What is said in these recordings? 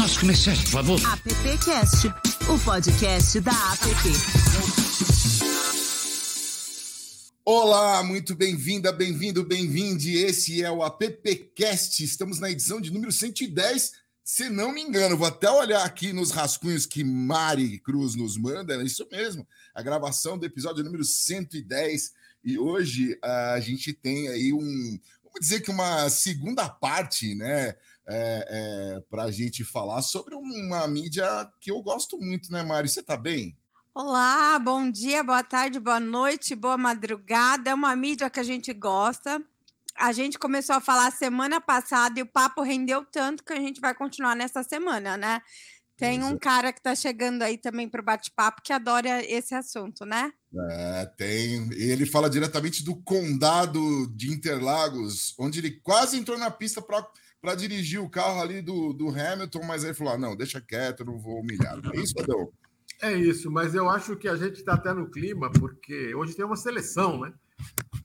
Nosso comerciante, por favor. AppCast, o podcast da App. Olá, muito bem-vinda, bem-vindo, bem-vinde. Esse é o AppCast. Estamos na edição de número 110. Se não me engano, vou até olhar aqui nos rascunhos que Mari Cruz nos manda, é isso mesmo. A gravação do episódio número 110. E hoje a gente tem aí um, vamos dizer que uma segunda parte, né? É, é, para a gente falar sobre uma mídia que eu gosto muito, né, Mari? Você tá bem? Olá, bom dia, boa tarde, boa noite, boa madrugada. É uma mídia que a gente gosta. A gente começou a falar semana passada e o papo rendeu tanto que a gente vai continuar nessa semana, né? Tem um cara que está chegando aí também para o bate-papo que adora esse assunto, né? É, tem. Ele fala diretamente do condado de Interlagos, onde ele quase entrou na pista para para dirigir o carro ali do, do Hamilton, mas aí falou: ah, não, deixa quieto, não vou humilhar. É isso, Adão? É isso, mas eu acho que a gente está até no clima, porque hoje tem uma seleção, né?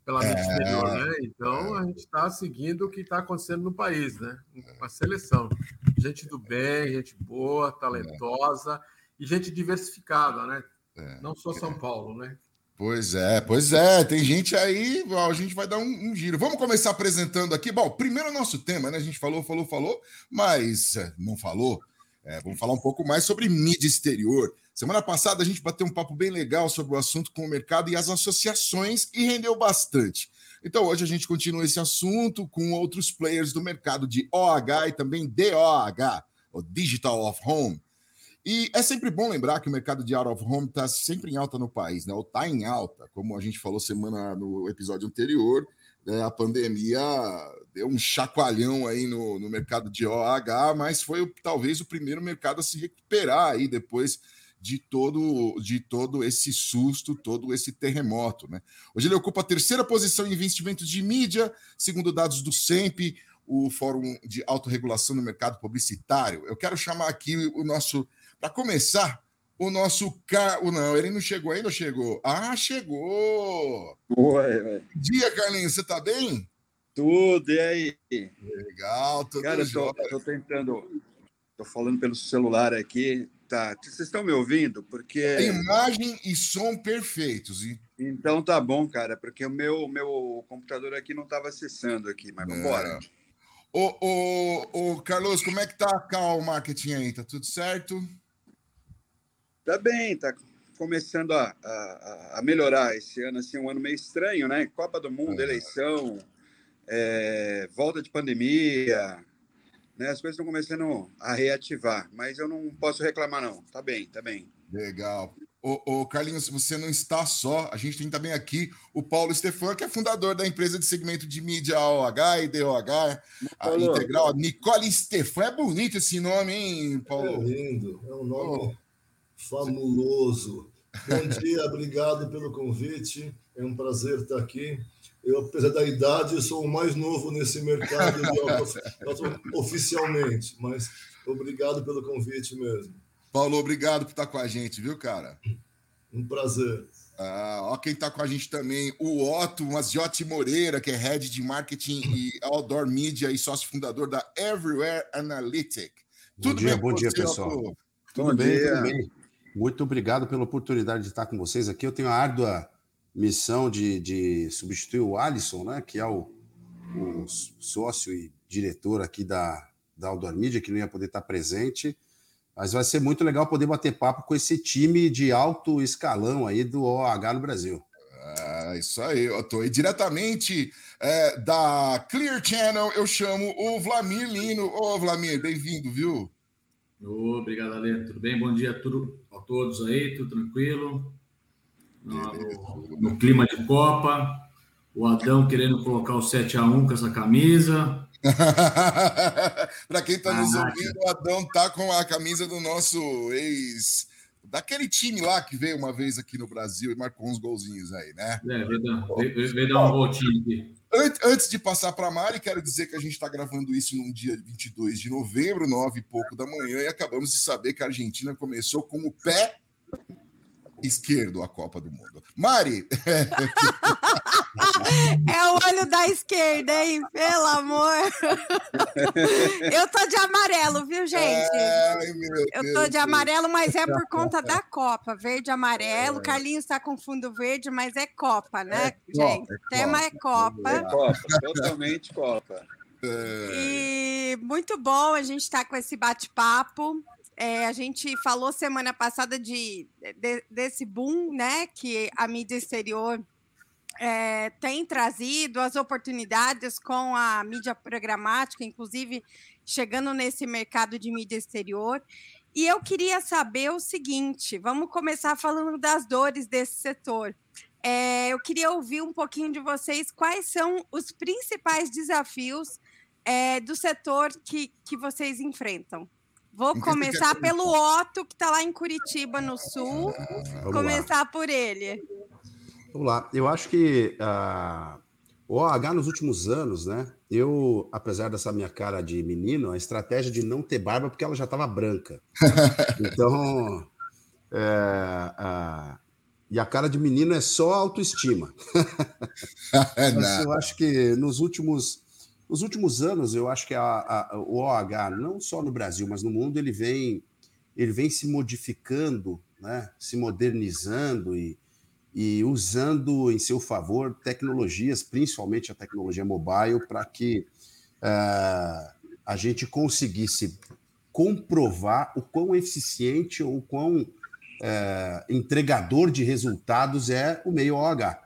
Pela é, exterior, né? Então é. a gente está seguindo o que está acontecendo no país, né? Uma seleção. Gente do bem, gente boa, talentosa é. e gente diversificada, né? É. Não só São Paulo, né? Pois é, pois é, tem gente aí, a gente vai dar um, um, giro. Vamos começar apresentando aqui. Bom, primeiro o nosso tema, né? A gente falou, falou, falou, mas é, não falou. É, vamos falar um pouco mais sobre mídia exterior. Semana passada a gente bateu um papo bem legal sobre o assunto com o mercado e as associações e rendeu bastante. Então hoje a gente continua esse assunto com outros players do mercado de OH e também DOH, o Digital of Home. E é sempre bom lembrar que o mercado de out of home está sempre em alta no país, né? Ou está em alta, como a gente falou semana no episódio anterior, né? a pandemia deu um chacoalhão aí no, no mercado de OH, mas foi talvez o primeiro mercado a se recuperar aí depois de todo, de todo esse susto, todo esse terremoto. Né? Hoje ele ocupa a terceira posição em investimentos de mídia, segundo dados do SEMP, o Fórum de Autorregulação no Mercado Publicitário. Eu quero chamar aqui o nosso para começar, o nosso carro. Não, ele não chegou ainda ou chegou? Ah, chegou! Ué. Dia, Carlinhos, você tá bem? Tudo, e aí? Legal, tudo Cara, eu tô, tô, tentando. Tô falando pelo celular aqui. Tá. Vocês estão me ouvindo? Porque. Imagem e som perfeitos. Então tá bom, cara, porque o meu, meu computador aqui não estava acessando aqui, mas vamos embora. Ô, ô, ô, Carlos, como é que tá a Cal Marketing aí? Tá tudo certo? Tá bem, tá começando a, a, a, melhorar esse ano, assim, um ano meio estranho, né? Copa do Mundo, eleição, é, volta de pandemia, né? As coisas estão começando a reativar, mas eu não posso reclamar, não. Tá bem, tá bem. Legal. Ô, ô, Carlinhos, você não está só. A gente tem também aqui o Paulo Stefan, que é fundador da empresa de segmento de mídia OH e DOH, a Integral. Nicole Stefan. É bonito esse nome, hein, Paulo? É lindo. É um nome... Oh fabuloso. Bom dia, obrigado pelo convite. É um prazer estar aqui. Eu, apesar da idade, sou o mais novo nesse mercado oficialmente, mas obrigado pelo convite mesmo. Paulo, obrigado por estar com a gente, viu, cara? Um prazer. Ah, ó, quem está com a gente também, o Otto Maziotti Moreira, que é head de marketing e outdoor media e sócio fundador da Everywhere Analytic. Bom tudo dia, bem bom dia, pessoal. Otto? Tudo bom bem, dia. tudo bem. Muito obrigado pela oportunidade de estar com vocês aqui. Eu tenho a árdua missão de, de substituir o Alisson, né, que é o, o sócio e diretor aqui da, da Outdoor Media, que não ia poder estar presente. Mas vai ser muito legal poder bater papo com esse time de alto escalão aí do OH no Brasil. É, isso aí, eu estou aí diretamente é, da Clear Channel, eu chamo o Vlamir Lino. Ô, Vlamir, bem-vindo, viu? Obrigado, Ale. Tudo bem? Bom dia a, tudo, a todos aí, tudo tranquilo? No, no, clima de Copa, o Adão querendo colocar o 7 a 1 com essa camisa. Para quem está nos ouvindo, o Adão tá com a camisa do nosso ex daquele time lá que veio uma vez aqui no Brasil e marcou uns golzinhos aí, né? É, veio dar, veio, veio dar um voltinho aqui. Antes de passar para a Mari, quero dizer que a gente está gravando isso num dia 22 de novembro, nove e pouco da manhã, e acabamos de saber que a Argentina começou com o pé esquerdo a Copa do Mundo. Mari! é o olho da esquerda, hein? Pelo amor! Eu tô de amarelo, viu, gente? Ai, Eu tô de amarelo, mas é por conta da Copa. Verde e amarelo. É. Carlinhos tá com fundo verde, mas é Copa, né, é gente? o tema é Copa. É Copa, totalmente Copa. E muito bom a gente estar tá com esse bate-papo. É, a gente falou semana passada de, de, desse boom, né, que a mídia exterior é, tem trazido, as oportunidades com a mídia programática, inclusive chegando nesse mercado de mídia exterior. E eu queria saber o seguinte: vamos começar falando das dores desse setor. É, eu queria ouvir um pouquinho de vocês quais são os principais desafios é, do setor que, que vocês enfrentam. Vou começar pelo Otto, que está lá em Curitiba, no Sul. Vamos começar lá. por ele. Vamos lá. Eu acho que uh, o OH nos últimos anos, né? Eu, apesar dessa minha cara de menino, a estratégia de não ter barba porque ela já estava branca. Então, é, uh, e a cara de menino é só autoestima. Mas eu acho que nos últimos nos últimos anos, eu acho que a, a, o OH, não só no Brasil, mas no mundo, ele vem, ele vem se modificando, né? se modernizando e, e usando em seu favor tecnologias, principalmente a tecnologia mobile, para que uh, a gente conseguisse comprovar o quão eficiente ou quão uh, entregador de resultados é o meio OH.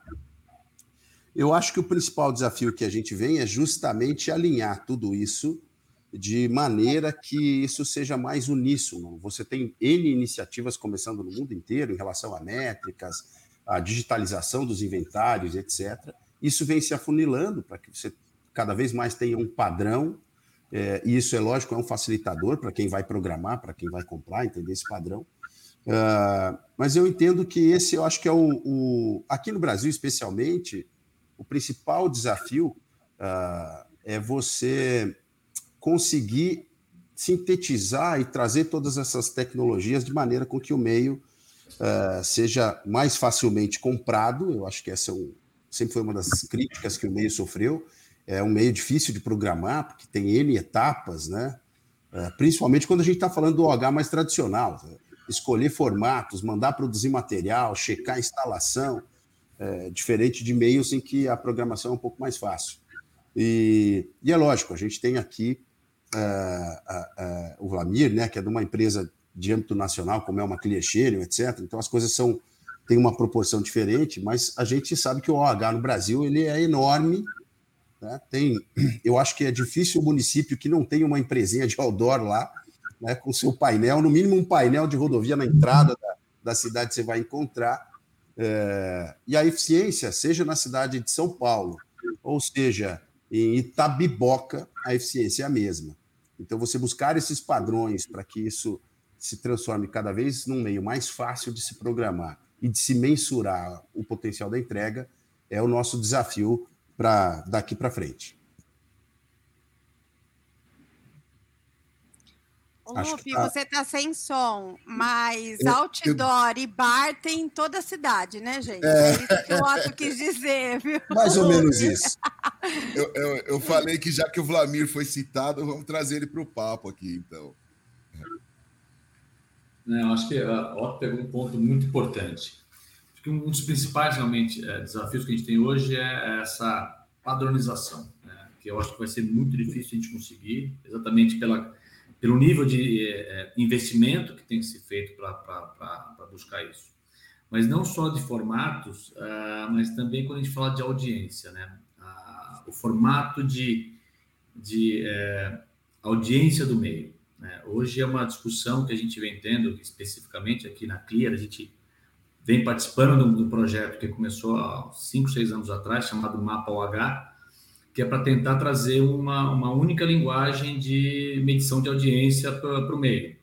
Eu acho que o principal desafio que a gente vem é justamente alinhar tudo isso de maneira que isso seja mais uníssono. Você tem N iniciativas começando no mundo inteiro em relação a métricas, a digitalização dos inventários, etc. Isso vem se afunilando para que você cada vez mais tenha um padrão, é, e isso é lógico, é um facilitador para quem vai programar, para quem vai comprar, entender esse padrão. Uh, mas eu entendo que esse, eu acho que é o, o aqui no Brasil especialmente, o principal desafio uh, é você conseguir sintetizar e trazer todas essas tecnologias de maneira com que o meio uh, seja mais facilmente comprado. Eu acho que essa é um, sempre foi uma das críticas que o meio sofreu. É um meio difícil de programar, porque tem N etapas, né? Uh, principalmente quando a gente está falando do OH mais tradicional. Né? Escolher formatos, mandar produzir material, checar a instalação é, diferente de meios em que a programação é um pouco mais fácil. E, e é lógico, a gente tem aqui uh, uh, o Vlamir, né, que é de uma empresa de âmbito nacional, como é uma Cliechênio, etc. Então as coisas são têm uma proporção diferente, mas a gente sabe que o OH no Brasil ele é enorme. Né? Tem, eu acho que é difícil o município que não tem uma empresinha de outdoor lá, né, com seu painel, no mínimo um painel de rodovia na entrada da, da cidade você vai encontrar. É, e a eficiência, seja na cidade de São Paulo, ou seja, em Itabiboca, a eficiência é a mesma. Então, você buscar esses padrões para que isso se transforme cada vez num meio mais fácil de se programar e de se mensurar o potencial da entrega é o nosso desafio para daqui para frente. Lupe, tá... você tá sem som, mas eu, outdoor eu... e bar tem em toda a cidade, né, gente? É, é isso que o Otto quis dizer, viu? Mais ou menos isso. eu, eu, eu, falei que já que o Vlamir foi citado, vamos trazer ele para o papo aqui, então. É, eu acho que a Otto pegou um ponto muito importante. Acho que um dos principais, realmente, é, desafios que a gente tem hoje é essa padronização, né? que eu acho que vai ser muito difícil a gente conseguir, exatamente pela pelo nível de é, investimento que tem que ser feito para buscar isso. Mas não só de formatos, mas também quando a gente fala de audiência, né? O formato de, de audiência do meio. Né? Hoje é uma discussão que a gente vem tendo, especificamente aqui na Clear, a gente vem participando de um projeto que começou há cinco, seis anos atrás, chamado Mapa OH, que é para tentar trazer uma, uma única linguagem de medição de audiência para o meio.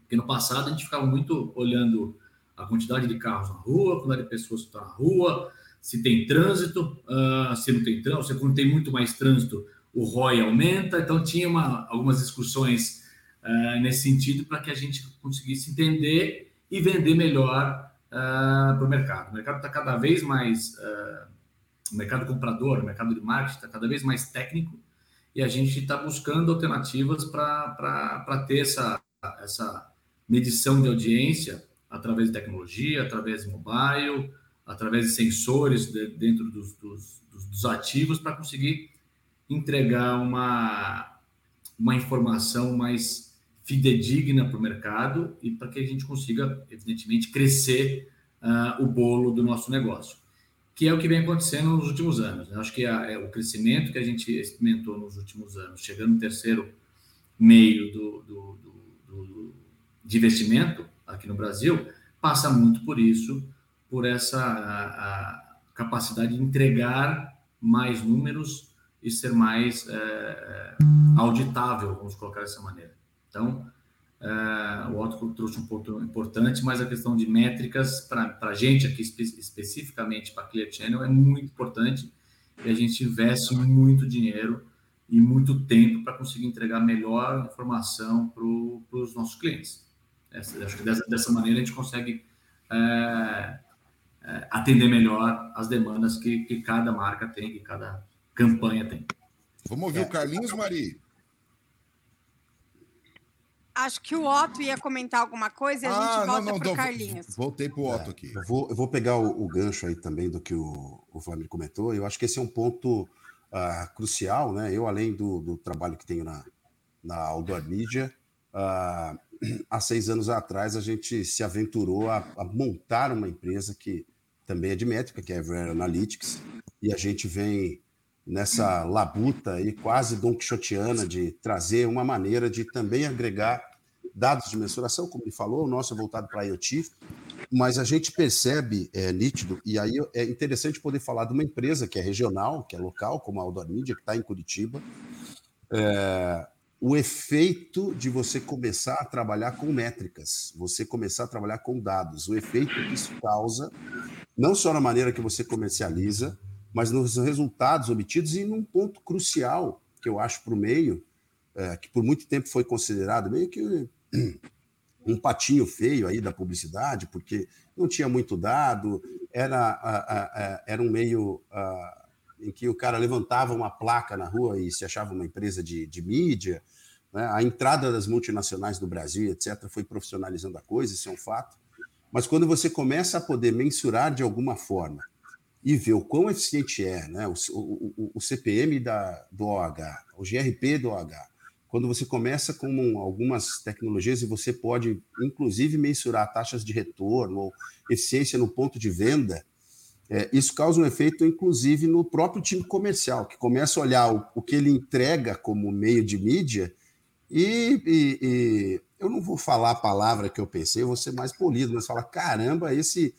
Porque no passado a gente ficava muito olhando a quantidade de carros na rua, a quantidade de pessoas que estão na rua, se tem trânsito, uh, se não tem trânsito, se não tem muito mais trânsito, o ROI aumenta. Então tinha uma, algumas discussões uh, nesse sentido para que a gente conseguisse entender e vender melhor uh, para o mercado. O mercado está cada vez mais, uh, o mercado comprador, o mercado de marketing está cada vez mais técnico e a gente está buscando alternativas para ter essa, essa medição de audiência através de tecnologia, através de mobile, através de sensores de, dentro dos, dos, dos ativos para conseguir entregar uma, uma informação mais fidedigna para o mercado e para que a gente consiga, evidentemente, crescer uh, o bolo do nosso negócio, que é o que vem acontecendo nos últimos anos. Eu acho que a, é o crescimento que a gente experimentou nos últimos anos, chegando no terceiro meio do, do, do, do de investimento aqui no Brasil, passa muito por isso, por essa a, a capacidade de entregar mais números e ser mais é, auditável, vamos colocar dessa maneira. Então, é, o Otto trouxe um ponto importante, mas a questão de métricas, para a gente aqui espe especificamente para a Clear Channel, é muito importante e a gente investe muito dinheiro e muito tempo para conseguir entregar melhor informação para os nossos clientes. Essa, acho que dessa, dessa maneira a gente consegue é, é, atender melhor as demandas que, que cada marca tem, que cada campanha tem. Vamos ouvir o Carlinhos, Mari? Acho que o Otto ia comentar alguma coisa e a gente ah, volta para o Carlinhos. Voltei para o Otto aqui. É, eu, vou, eu vou pegar o, o, gancho aí também do que o, o Flamengo comentou. Eu acho que esse é um ponto uh, crucial, né? Eu, além do, do trabalho que tenho na, na Outdoor Media, uh, há seis anos atrás a gente se aventurou a, a, montar uma empresa que também é de métrica, que é a Ever Analytics, e a gente vem nessa labuta aí quase don quixotiana de trazer uma maneira de também agregar dados de mensuração, como ele falou, o nosso é voltado para IoT, mas a gente percebe, é nítido, e aí é interessante poder falar de uma empresa que é regional, que é local, como a Outdoor Media, que está em Curitiba, é, o efeito de você começar a trabalhar com métricas, você começar a trabalhar com dados, o efeito que isso causa, não só na maneira que você comercializa, mas nos resultados obtidos e num ponto crucial que eu acho para o meio, é, que por muito tempo foi considerado meio que um patinho feio aí da publicidade, porque não tinha muito dado, era, a, a, a, era um meio em que o cara levantava uma placa na rua e se achava uma empresa de, de mídia. Né? A entrada das multinacionais no Brasil, etc., foi profissionalizando a coisa, isso é um fato. Mas quando você começa a poder mensurar de alguma forma e ver o quão eficiente é né? o, o, o CPM da, do OH, o GRP do OH, quando você começa com algumas tecnologias e você pode, inclusive, mensurar taxas de retorno ou eficiência no ponto de venda, é, isso causa um efeito, inclusive, no próprio time comercial, que começa a olhar o, o que ele entrega como meio de mídia e, e, e, eu não vou falar a palavra que eu pensei, eu vou ser mais polido, mas falar, caramba, esse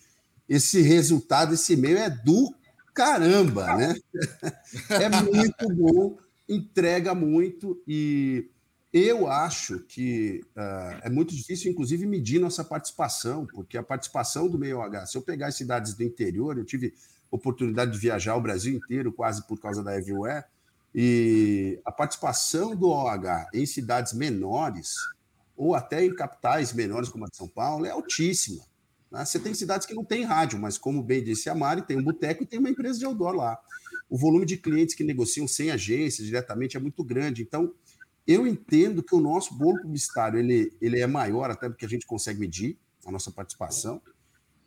esse resultado, esse e-mail é do caramba, né? É muito bom, entrega muito e eu acho que uh, é muito difícil, inclusive, medir nossa participação, porque a participação do meio H, se eu pegar as cidades do interior, eu tive oportunidade de viajar o Brasil inteiro, quase por causa da Everywhere, e a participação do OH em cidades menores, ou até em capitais menores como a de São Paulo, é altíssima. Né? Você tem cidades que não tem rádio, mas como bem disse a Mari, tem um boteco e tem uma empresa de outdoor lá. O volume de clientes que negociam sem agência diretamente é muito grande. Então, eu entendo que o nosso bolo publicitário ele, ele é maior até do que a gente consegue medir, a nossa participação.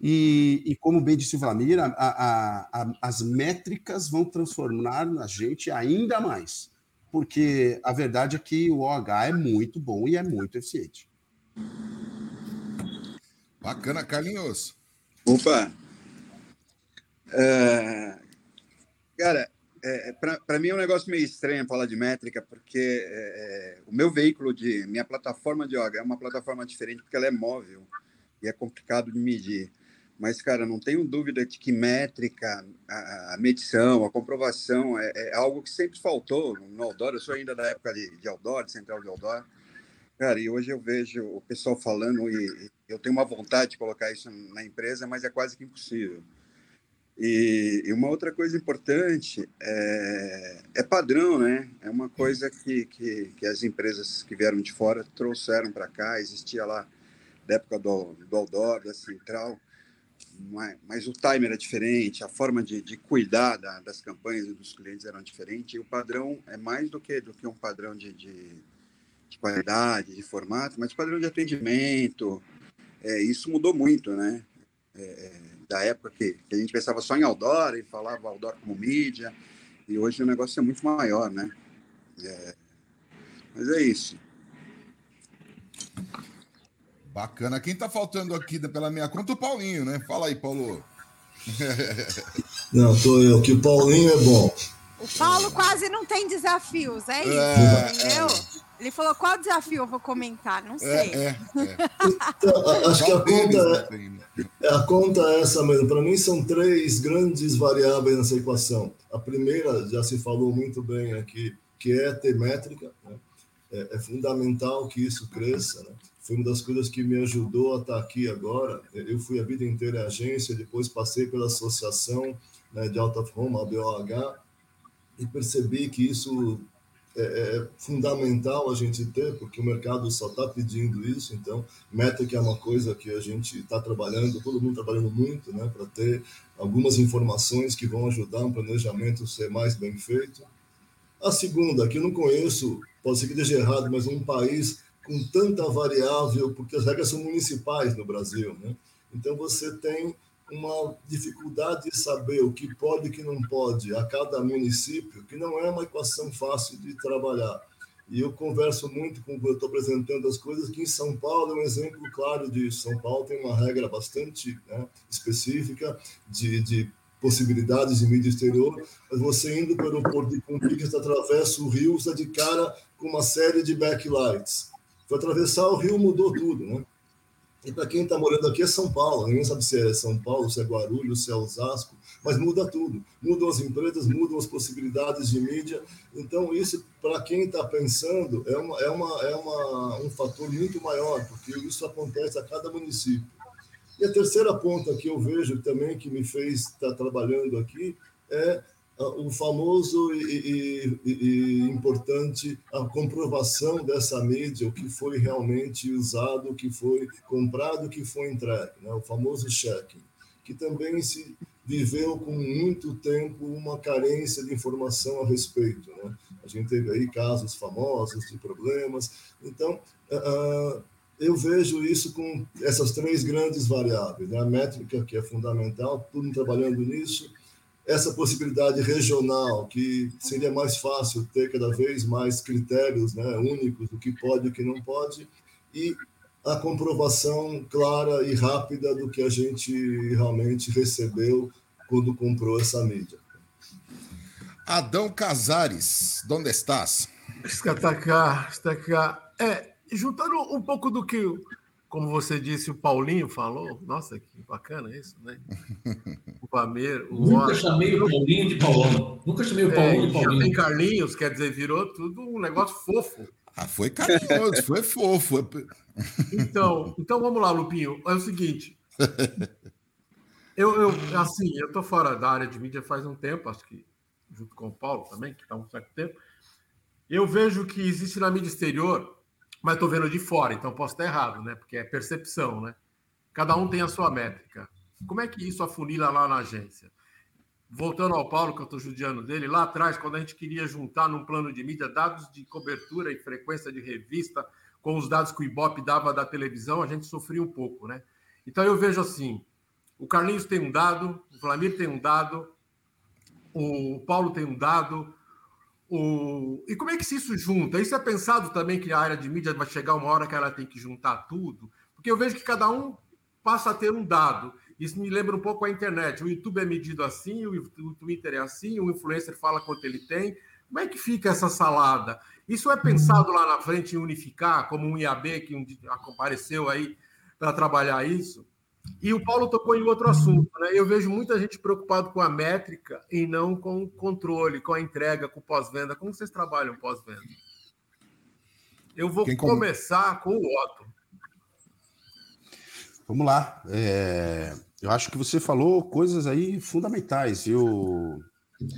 E, e como bem disse o Vlamir, a, a, a, as métricas vão transformar a gente ainda mais. Porque a verdade é que o OH é muito bom e é muito eficiente. Bacana, Carlinhos. Opa! É, cara, é, para mim é um negócio meio estranho falar de métrica, porque é, é, o meu veículo de. Minha plataforma de yoga é uma plataforma diferente, porque ela é móvel e é complicado de medir. Mas, cara, não tenho dúvida de que métrica, a, a medição, a comprovação é, é, algo que sempre faltou no Outdoor. Eu sou ainda da época de, de Outdoor, de Central de Outdoor. Cara, e hoje eu vejo o pessoal falando e eu tenho uma vontade de colocar isso na empresa, mas é quase que impossível. E, e, uma outra coisa importante é, é, padrão, né? É uma coisa que, que, que, as empresas que vieram de fora trouxeram para cá, existia lá da época do, do Outdoor, da Central, mas o timer é diferente, a forma de, de cuidar da, das campanhas e dos clientes eram diferente, e o padrão é mais do que, do que um padrão de, de, de qualidade, de formato, mas padrão de atendimento, é, isso mudou muito, né? É, é, da época que, que, a gente pensava só em outdoor e falava outdoor como mídia, e hoje o negócio é muito maior, né? É, mas é isso. Bacana. Quem tá faltando aqui pela minha conta? O Paulinho, né? Fala aí, Paulo. Não, tô eu, que o Paulinho é bom. O Paulo quase não tem desafios, é isso, é, entendeu? É. Ele falou qual desafio eu vou comentar, não é, sei. É, é, então, acho que a conta, é, a conta é essa mesmo. Para mim são três grandes variáveis nessa equação. A primeira já se falou muito bem aqui, que é ter métrica. Né? É, fundamental que isso cresça. Né? foi uma das coisas que me ajudou a estar aqui agora. Eu fui a vida inteira em agência, depois passei pela associação né, de Out of Home, a BOH, e percebi que isso é, é, fundamental a gente ter, porque o mercado só está pedindo isso. Então, métrica é uma coisa que a gente está trabalhando, todo mundo trabalhando muito, né, para ter algumas informações que vão ajudar um planejamento a ser mais bem feito. A segunda, que eu não conheço, pode ser que esteja errado, mas um país com tanta variável, porque as regras são municipais no Brasil, né? Então você tem uma dificuldade de saber o que pode e o que não pode a cada município, que não é uma equação fácil de trabalhar. E eu converso muito com eu estou apresentando as coisas, que em São Paulo é um exemplo claro disso. São Paulo tem uma regra bastante né, específica de, de possibilidades de mídia exterior, mas você indo pelo aeroporto de Conquista, atravessa o rio, está de cara com uma série de backlights. Foi atravessar o rio, mudou tudo, né? E para quem está morando aqui é São Paulo, ninguém sabe se é São Paulo, se é Guarulhos, se é Osasco, mas muda tudo. Mudam as empresas, mudam as possibilidades de mídia. Então, isso, para quem está pensando, é, uma, é, uma, é uma, um fator muito maior, porque isso acontece a cada município. E a terceira ponta que eu vejo também, que me fez estar tá trabalhando aqui, é o famoso e, e, e, importante a comprovação dessa mídia, o que foi realmente usado, o que foi comprado, o que foi entregue, né? o famoso cheque, que também se viveu com muito tempo uma carência de informação a respeito. Né? A gente teve aí casos famosos de problemas. Então, uh, eu vejo isso com essas três grandes variáveis: né? a métrica, que é fundamental, tudo trabalhando nisso essa possibilidade regional, que seria mais fácil ter cada vez mais critérios né, únicos do que pode e o que não pode, e a comprovação clara e rápida do que a gente realmente recebeu quando comprou essa mídia. Adão Casares, onde estás? Está cá, está cá. É, juntando um pouco do que como você disse, o Paulinho falou. Nossa, que bacana isso, né? O Pameiro. O Nunca chamei o Paulinho de Paulão. Nunca chamei o Paulinho é, de Paulinho. Tem Carlinhos, quer dizer, virou tudo um negócio fofo. Ah, foi carinhoso, foi fofo. Então, então vamos lá, Lupinho. É o seguinte. Eu, eu assim, eu tô fora da área de mídia faz um tempo, acho que junto com o Paulo também, que está um certo tempo. Eu vejo que existe na mídia exterior mas estou vendo de fora, então posso estar errado, né? Porque é percepção, né? Cada um tem a sua métrica. Como é que isso afunila lá na agência? Voltando ao Paulo, que eu estou judiando dele, lá atrás, quando a gente queria juntar num plano de mídia dados de cobertura e frequência de revista com os dados que o Ibope dava da televisão, a gente sofria um pouco, né? Então eu vejo assim: o Carlinhos tem um dado, o Flamir tem um dado, o Paulo tem um dado, o... E como é que se isso junta? Isso é pensado também que a área de mídia vai chegar uma hora que ela tem que juntar tudo? Porque eu vejo que cada um passa a ter um dado. Isso me lembra um pouco a internet. O YouTube é medido assim, o Twitter é assim, o influencer fala quanto ele tem. Como é que fica essa salada? Isso é pensado lá na frente em unificar, como um IAB que apareceu aí para trabalhar isso? E o Paulo tocou em outro assunto, né? Eu vejo muita gente preocupado com a métrica e não com o controle, com a entrega, com o pós-venda. Como vocês trabalham pós-venda? Eu vou Quem começar com o Otto. Vamos lá. É... Eu acho que você falou coisas aí fundamentais, viu,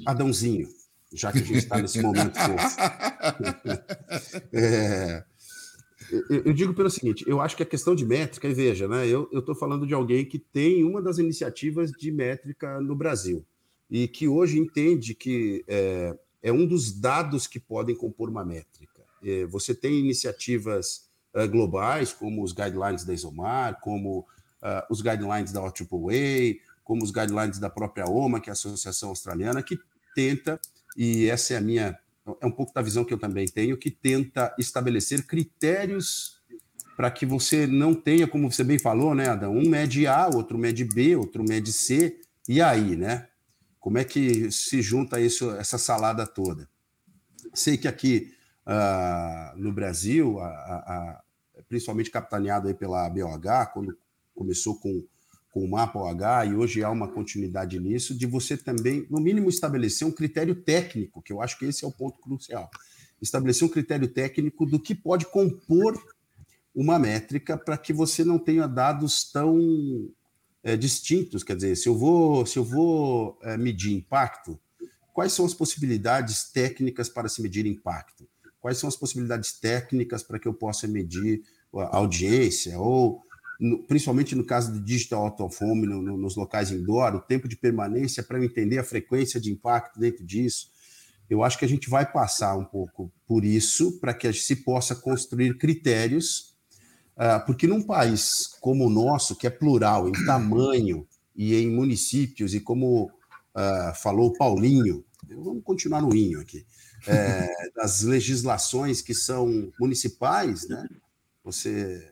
Adãozinho? Já que a gente está nesse momento fofo. é... eu, eu, digo pelo seguinte: eu acho que a questão de métrica, e veja, né? Eu estou falando de alguém que tem uma das iniciativas de métrica no Brasil e que hoje entende que é, é um dos dados que podem compor uma métrica. É, você tem iniciativas uh, globais, como os guidelines da Isomar, como uh, os guidelines da OAAA, como os guidelines da própria OMA, que é a Associação Australiana, que tenta, e essa é a minha é um pouco da visão que eu também tenho, que tenta estabelecer critérios para que você não tenha, como você bem falou, né, Adão, um MED A, outro MED B, outro MED C, e aí, né? Como é que se junta isso, essa salada toda? Sei que aqui uh, no Brasil, a, a, principalmente capitaneado aí pela BOH, quando começou com com o mapa OH, e hoje há uma continuidade nisso, de você também, no mínimo, estabelecer um critério técnico, que eu acho que esse é o ponto crucial. Estabelecer um critério técnico do que pode compor uma métrica para que você não tenha dados tão é, distintos. Quer dizer, se eu vou, se eu vou é, medir impacto, quais são as possibilidades técnicas para se medir impacto? Quais são as possibilidades técnicas para que eu possa medir a audiência ou no, principalmente no caso do digital out of home, no, no, nos locais indoor, o tempo de permanência para eu entender a frequência de impacto dentro disso. Eu acho que a gente vai passar um pouco por isso para que a se possa construir critérios, uh, porque num país como o nosso, que é plural em tamanho e em municípios, e como uh, falou o Paulinho, vamos continuar no Inho aqui, é, das legislações que são municipais, né? Você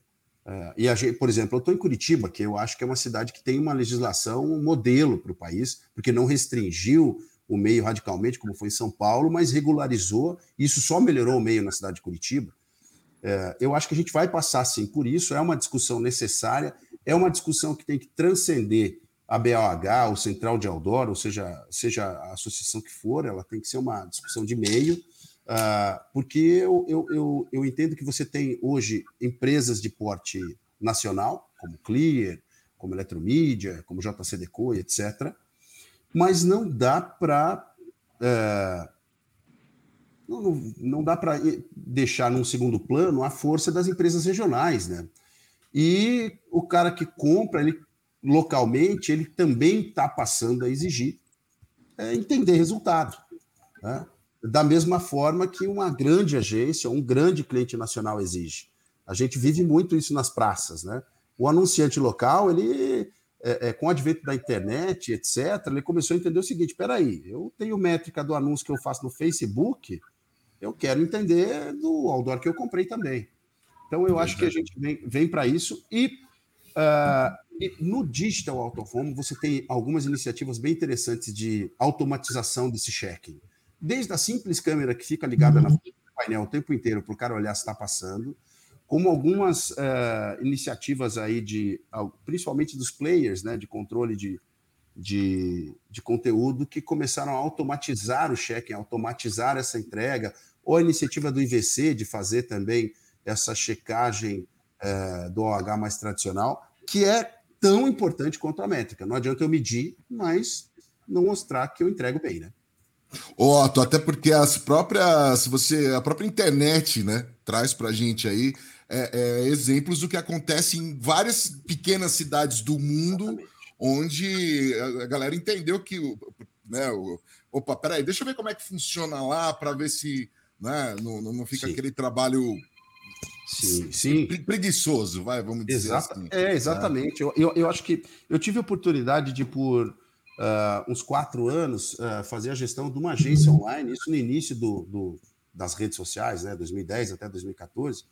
é, e a gente, por exemplo, eu estou em Curitiba, que eu acho que é uma cidade que tem uma legislação modelo para o país, porque não restringiu o meio radicalmente, como foi em São Paulo, mas regularizou, e isso só melhorou o meio na cidade de Curitiba. É, eu acho que a gente vai passar sim por isso, é uma discussão necessária, é uma discussão que tem que transcender a BOH, o Central de Outdoor, ou seja, seja a associação que for, ela tem que ser uma discussão de meio, Uh, porque eu, eu, eu, eu, entendo que você tem hoje empresas de porte nacional, como Clear, como Eletromídia, como JCDecO, etc., mas não dá para. Uh, é, não, não dá para deixar num segundo plano a força das empresas regionais, né? E o cara que compra, ele localmente, ele também está passando a exigir é, entender resultado. Né? Da mesma forma que uma grande agência, um grande cliente nacional exige. A gente vive muito isso nas praças, né? O anunciante local, ele, é, é, com o advento da internet, etc., ele começou a entender o seguinte: peraí, eu tenho métrica do anúncio que eu faço no Facebook, eu quero entender do outdoor que eu comprei também. Então, eu acho que a gente vem, vem para isso. E, uh, e, no Digital Out of Home, você tem algumas iniciativas bem interessantes de automatização desse checking desde a simples câmera que fica ligada uhum. no painel o tempo inteiro para o cara olhar se está passando, como algumas uh, iniciativas aí de, principalmente dos players, né, de controle de, de, de conteúdo, que começaram a automatizar o check-in, automatizar essa entrega, ou a iniciativa do IVC de fazer também essa checagem uh, do OH mais tradicional, que é tão importante quanto a métrica. Não adianta eu medir, mas não mostrar que eu entrego bem, né? Otto, até porque as próprias, você, a própria internet, né, traz para a gente aí é, é, exemplos do que acontece em várias pequenas cidades do mundo, Exatamente. onde a galera entendeu que, né, o, opa, peraí, deixa eu ver como é que funciona lá para ver se, né, não, não fica sim. aquele trabalho Sim, sim. Preguiçoso, vai, vamos dizer Exata, assim. É, exatamente. Eu, eu, eu acho que eu tive a oportunidade de, por uh, uns quatro anos, uh, fazer a gestão de uma agência online, isso no início do, do, das redes sociais, né, 2010 até 2014,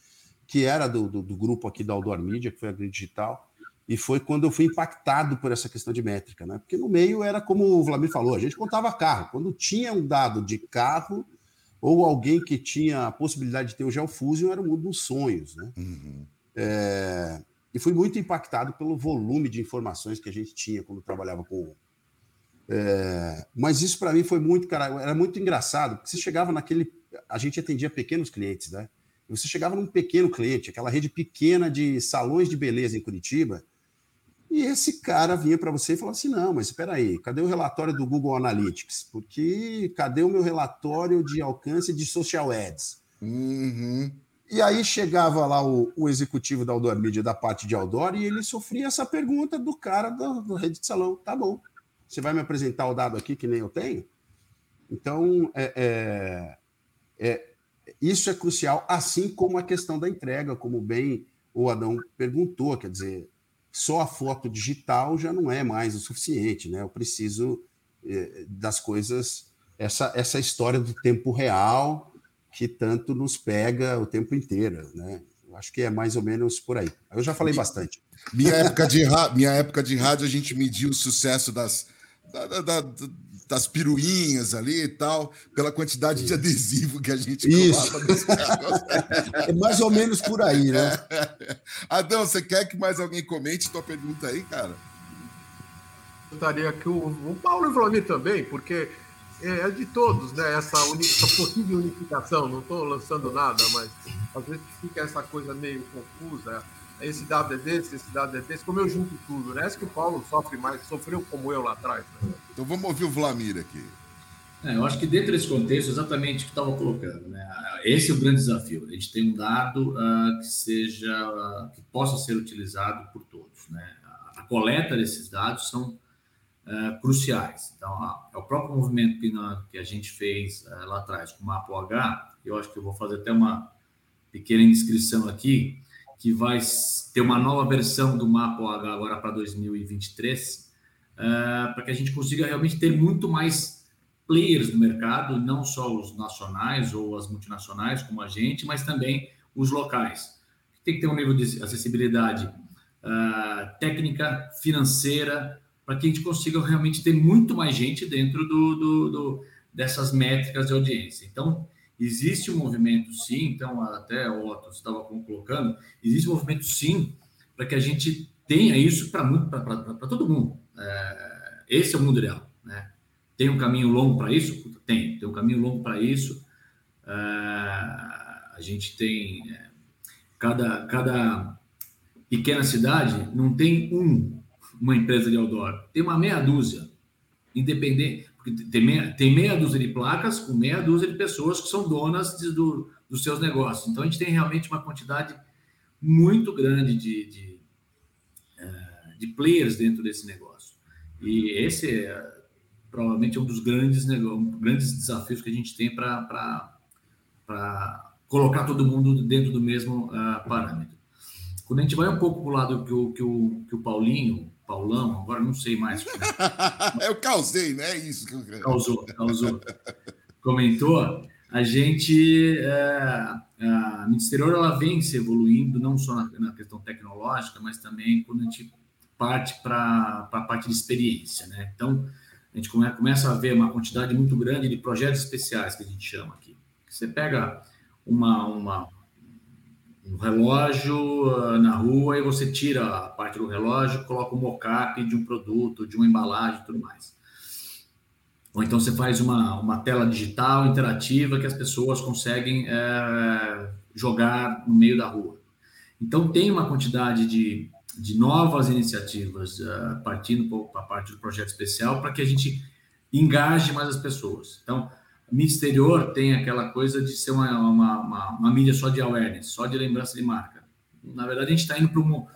que era do, do, do grupo aqui da Outdoor Media, que foi a Grid Digital, e foi quando eu fui impactado por essa questão de métrica, né? Porque no meio era como o Vladimir falou, a gente contava carro. Quando tinha um dado de carro, ou alguém que tinha a possibilidade de ter o Geofusion, era o mundo dos sonhos, né? Uhum. É... E fui muito impactado pelo volume de informações que a gente tinha quando trabalhava com, é, mas isso para mim foi muito, cara, era muito engraçado, porque você chegava naquele. A gente atendia pequenos clientes, né? Você chegava num pequeno cliente, aquela rede pequena de salões de beleza em Curitiba, e esse cara vinha para você e falava assim: não, mas espera aí, cadê o relatório do Google Analytics? Porque cadê o meu relatório de alcance de social ads? Uhum. E aí chegava lá o, o executivo da Outdoor Media, da parte de outdoor, e ele sofria essa pergunta do cara do, do rede de salão. Tá bom, você vai me apresentar o dado aqui que nem eu tenho? Então, é, é, é, isso é crucial, assim como a questão da entrega, como bem o Adão perguntou, quer dizer, só a foto digital já não é mais o suficiente, né? Eu preciso é, das coisas, essa, essa história do tempo real, que tanto nos pega o tempo inteiro, né? Acho que é mais ou menos por aí. Eu já falei bastante. Minha época de, minha época de rádio, a gente mediu o sucesso das, da, da, da, das piruinhas ali e tal, pela quantidade de adesivo que a gente Isso. é mais ou menos por aí, né? Adão, você quer que mais alguém comente tua pergunta aí, cara? Gostaria que o, o Paulo e o Vladimir também, porque é, é de todos, né? Essa, uni, essa possível unificação. Não estou lançando nada, mas às vezes fica essa coisa meio confusa. Esse dado é desse, esse dado é desse. Como eu junto tudo, né? Esse que o Paulo sofre mais, sofreu como eu lá atrás. Né? Então vamos ouvir o Vlamir aqui. É, eu acho que dentro desse contexto, exatamente o que estava colocando, né? Esse é o grande desafio. A gente tem um dado uh, que seja, uh, que possa ser utilizado por todos, né? A, a coleta desses dados são uh, cruciais. Então, é o próprio movimento que, na, que a gente fez uh, lá atrás com o Mapa OH, eu acho que eu vou fazer até uma pequena inscrição aqui, que vai ter uma nova versão do Mapa OH agora para 2023, uh, para que a gente consiga realmente ter muito mais players no mercado, não só os nacionais ou as multinacionais como a gente, mas também os locais. Tem que ter um nível de acessibilidade uh, técnica, financeira, para que a gente consiga realmente ter muito mais gente dentro do, do, do, dessas métricas de audiência. Então, existe um movimento sim, então até Otto estava colocando, existe um movimento sim para que a gente tenha isso para todo mundo. É, esse é o mundo ideal. Né? Tem um caminho longo para isso? Tem, tem um caminho longo para isso. É, a gente tem é, cada, cada pequena cidade não tem um uma empresa de outdoor. Tem uma meia dúzia, independente, tem meia, tem meia dúzia de placas com meia dúzia de pessoas que são donas de, do, dos seus negócios. Então, a gente tem realmente uma quantidade muito grande de, de, eh, de players dentro desse negócio. E esse é provavelmente um dos grandes, grandes desafios que a gente tem para colocar todo mundo dentro do mesmo uh, parâmetro. Quando a gente vai um pouco para o lado que o, que, o, que o Paulinho Paulão, agora não sei mais. eu causei, né? Isso. Causou, causou. Comentou. A gente, é, a Ministerial, ela vem se evoluindo, não só na, na, questão tecnológica, mas também quando a gente parte para a parte de experiência, né? Então, a gente come, começa a ver uma quantidade muito grande de projetos especiais que a gente chama aqui. Você pega uma, uma um relógio ah, na rua e você tira a parte do relógio, coloca um mockup de um produto, de uma embalagem e tudo mais. Ou então você faz uma, uma tela digital interativa que as pessoas conseguem é, jogar no meio da rua. Então tem uma quantidade de, de novas iniciativas uh, partindo para a parte do projeto especial para que a gente engaje mais as pessoas. Então, mídia exterior tem aquela coisa de ser uma, uma, uma, uma, mídia só de awareness, só de lembrança de marca. Na verdade, a gente está indo para um.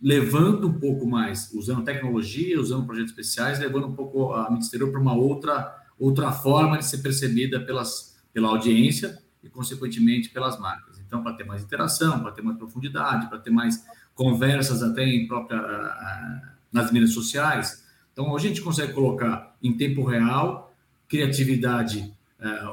levando um pouco mais, usando tecnologia, usando projetos especiais, levando um pouco a mídia exterior para uma outra, outra forma de ser percebida pelas, pela audiência e, consequentemente, pelas marcas. Então, para ter mais interação, para ter mais profundidade, para ter mais conversas até em própria, nas mídias sociais. Então, a gente consegue colocar em tempo real criatividade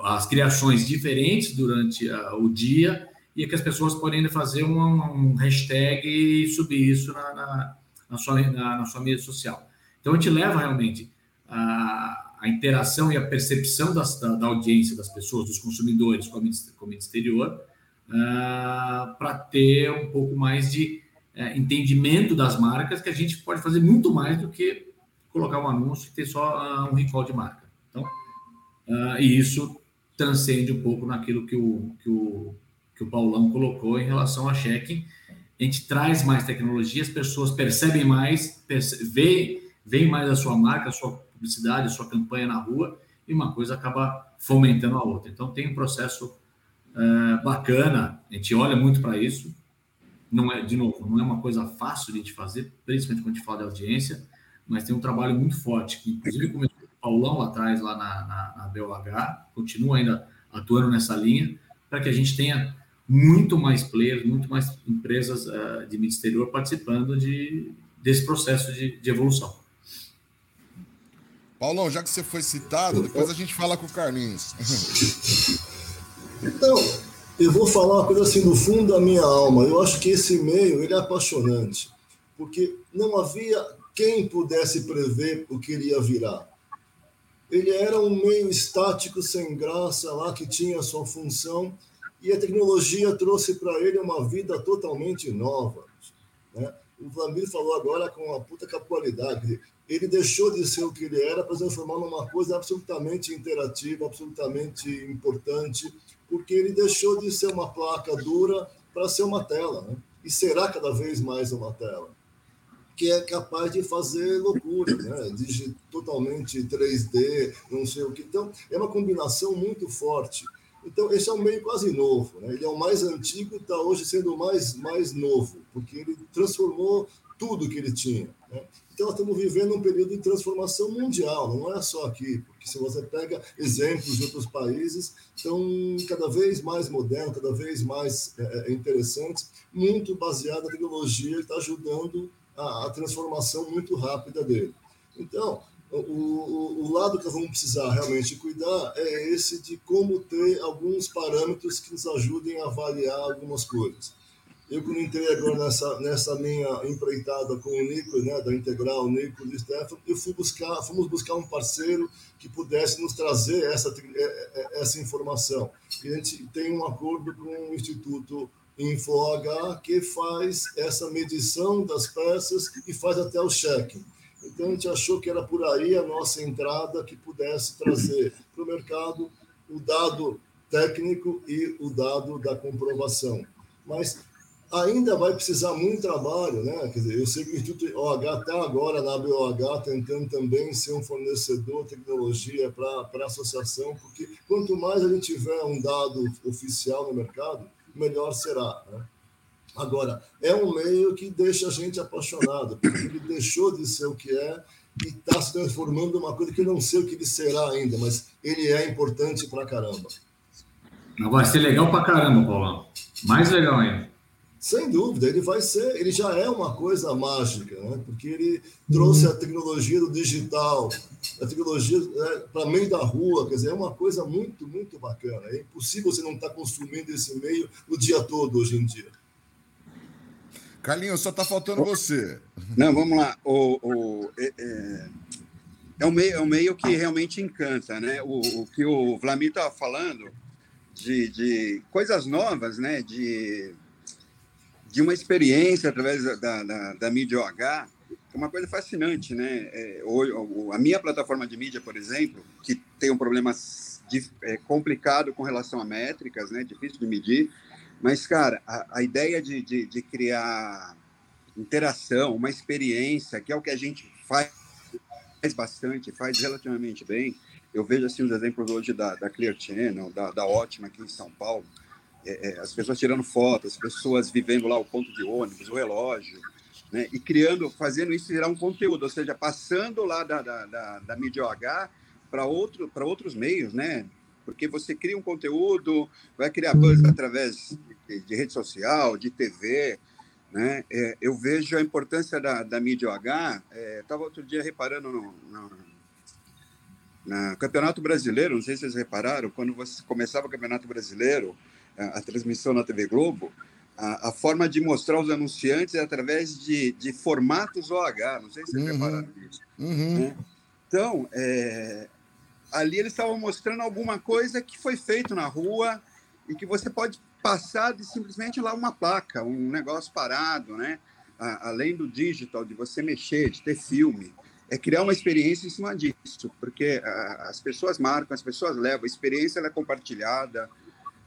as criações diferentes durante o dia e é que as pessoas podem fazer um, hashtag e subir isso na, na, na sua, na, na, sua mídia social. Então, a gente leva realmente a, a interação e a percepção das, da, da, audiência das pessoas, dos consumidores com a mídia, com a mídia exterior, uh, para ter um pouco mais de uh, entendimento das marcas, que a gente pode fazer muito mais do que colocar um anúncio e ter só um recall de marca. Uh, e isso transcende um pouco naquilo que o, que o, que o Paulão colocou em relação a cheque. A gente traz mais tecnologia, as pessoas percebem mais, perce veem, mais a sua marca, a sua publicidade, a sua campanha na rua, e uma coisa acaba fomentando a outra. Então, tem um processo é, bacana, a gente olha muito para isso. Não é, de novo, não é uma coisa fácil de a gente fazer, principalmente quando a gente fala de audiência, mas tem um trabalho muito forte, que inclusive começou Paulão lá atrás, lá na, na, na BOH, continua ainda atuando nessa linha, para que a gente tenha muito mais players, muito mais empresas uh, de mídia exterior participando de, desse processo de, de, evolução. Paulão, já que você foi citado, depois a gente fala com o Carlinhos. Então, eu vou falar uma coisa assim do fundo da minha alma. Eu acho que esse meio ele é apaixonante, porque não havia quem pudesse prever o que iria virar. Ele era um meio estático, sem graça, lá que tinha sua função, e a tecnologia trouxe para ele uma vida totalmente nova. Né? O Vlamir falou agora com uma puta capacidade. Ele deixou de ser o que ele era para se transformar numa coisa absolutamente interativa, absolutamente importante, porque ele deixou de ser uma placa dura para ser uma tela, né? e será cada vez mais uma tela, que é capaz de fazer loucura, né? totalmente 3D, não sei o que. Então, é uma combinação muito forte. Então, esse é um meio quase novo. Né? Ele é o mais antigo e está hoje sendo o mais, mais novo, porque ele transformou tudo que ele tinha. Né? Então, nós estamos vivendo um período de transformação mundial, não é só aqui, porque se você pega exemplos de outros países, estão cada vez mais modernos, cada vez mais é, é interessantes, muito baseado na tecnologia está ajudando a, a transformação muito rápida dele. Então, o, o, o, lado que vamos precisar realmente cuidar é esse de como ter alguns parâmetros que nos ajudem a avaliar algumas coisas. Eu, quando entrei agora nessa, nessa minha empreitada com o Nico, né, da Integral, Nico e Stefano, eu fui buscar, fomos buscar um parceiro que pudesse nos trazer essa, é, é, essa informação. E a gente tem um acordo com o Instituto InfoH que faz essa medição das peças e faz até o check. Então, a gente achou que era por aí a nossa entrada que pudesse trazer para o mercado o dado técnico e o dado da comprovação. Mas ainda vai precisar muito trabalho, né? Quer dizer, eu sei que o Instituto OH está agora na BOH tentando também ser um fornecedor de tecnologia para a associação, porque quanto mais a gente tiver um dado oficial no mercado, melhor será. Né? Agora, é um meio que deixa a gente apaixonado, porque ele deixou de ser o que é e está se transformando numa coisa que eu não sei o que ele será ainda, mas ele é importante para caramba. Vai ser legal para caramba, Paulão. Mais legal ainda. Sem dúvida, ele vai ser, ele já é uma coisa mágica, né? porque ele trouxe a tecnologia do digital, a tecnologia né, para meio da rua, quer dizer, é uma coisa muito, muito bacana. É impossível você não estar tá consumindo esse meio o dia todo hoje em dia. Carlinhos, só está faltando você. Não, vamos lá. O, o é, é, é, um meio, é um meio que realmente encanta, né? O, o que o Vlamir estava falando de, de coisas novas, né? De, de uma experiência através da, da, da mídia OH, uma coisa fascinante, né? É, a minha plataforma de mídia, por exemplo, que tem um problema de, é, complicado com relação a métricas, né? Difícil de medir, mas, cara, a, a ideia de, de, de, criar interação, uma experiência, que é o que a gente faz, faz bastante, faz relativamente bem. Eu vejo assim os exemplos hoje da, da Clear Channel, da, da Ótima aqui em São Paulo. É, é, as pessoas tirando fotos, as pessoas vivendo lá o ponto de ônibus, o relógio, né? e criando, fazendo isso virar um conteúdo, ou seja, passando lá da, da, da, da mídia OH para outro, outros meios, né? Porque você cria um conteúdo, vai criar buzz uhum. através de, de, rede social, de TV, né? É, eu vejo a importância da, da mídia OH. Estava é, outro dia reparando no, no, no, Campeonato Brasileiro, não sei se vocês repararam, quando você começava o Campeonato Brasileiro, a, a transmissão na TV Globo, a, a, forma de mostrar os anunciantes é através de, de formatos OH. Não sei se vocês uhum. repararam nisso. Uhum. Né? Então, é, ali eles estavam mostrando alguma coisa que foi feito na rua e que você pode passar de simplesmente lá uma placa, um negócio parado, né? além do digital, de você mexer, de ter filme, é criar uma experiência em cima disso, porque as pessoas marcam, as pessoas levam, a experiência é compartilhada,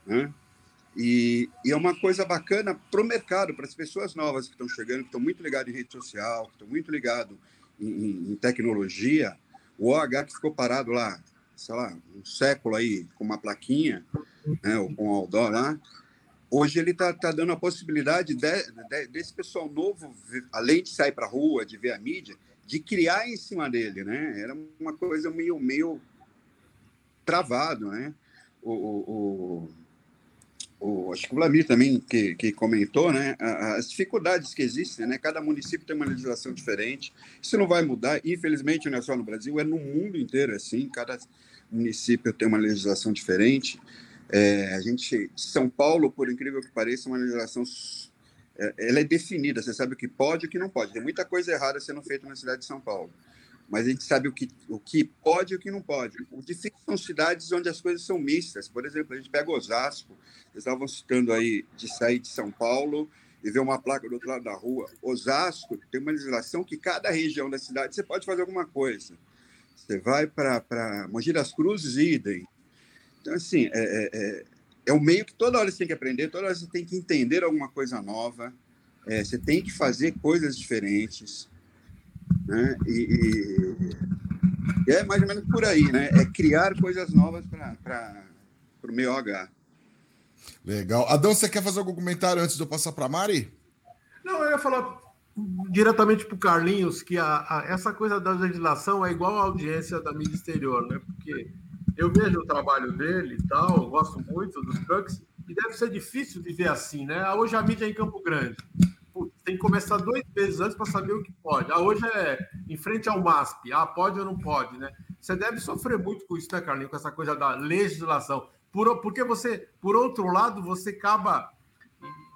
né? E, e, é uma coisa bacana para o mercado, para as pessoas novas que estão chegando, que estão muito ligadas em rede social, que estão muito ligadas em, em, tecnologia. O OH que ficou parado lá sei lá, um século aí com uma plaquinha, né, ou com o outdoor lá, hoje ele está tá dando a possibilidade de, de, desse pessoal novo, além de sair para a rua, de ver a mídia, de criar em cima dele, né? Era uma coisa meio, meio travado, né? O, o, o, acho que o Vladimir também que, que comentou, né? As dificuldades que existem, né? Cada município tem uma legislação diferente. Isso não vai mudar, infelizmente, não é só no Brasil, é no mundo inteiro assim. Cada município tem uma legislação diferente. É, a gente, São Paulo, por incrível que pareça, é uma legislação é, ela é definida, você sabe o que pode e o que não pode. Tem muita coisa errada sendo feita na cidade de São Paulo, mas a gente sabe o que, o que pode e o que não pode. O difícil são cidades onde as coisas são mistas. Por exemplo, a gente pega Osasco, vocês estavam citando aí de sair de São Paulo e ver uma placa do outro lado da rua. Osasco tem uma legislação que cada região da cidade você pode fazer alguma coisa. Você vai para Mogi das Cruzes, idem. Então, assim, é, é, é, é o meio que toda hora você tem que aprender, toda hora você tem que entender alguma coisa nova, é, você tem que fazer coisas diferentes. Né? E, e, é mais ou menos por aí, né? É criar coisas novas para o meio H. Legal. Adão, você quer fazer algum comentário antes de eu passar para a Mari? Não, eu ia falar diretamente para o Carlinhos que a, a, essa coisa da legislação é igual à audiência da mídia exterior, né? Porque eu vejo o trabalho dele e tal, gosto muito dos trucks, e deve ser difícil viver assim, né? Hoje a mídia é em Campo Grande. Putz, tem que começar dois meses antes para saber o que pode. Ah, hoje é em frente ao MASP. Ah, pode ou não pode, né? Você deve sofrer muito com isso, né, Carlinhos? Com essa coisa da legislação. Por, porque você, por outro lado, você acaba,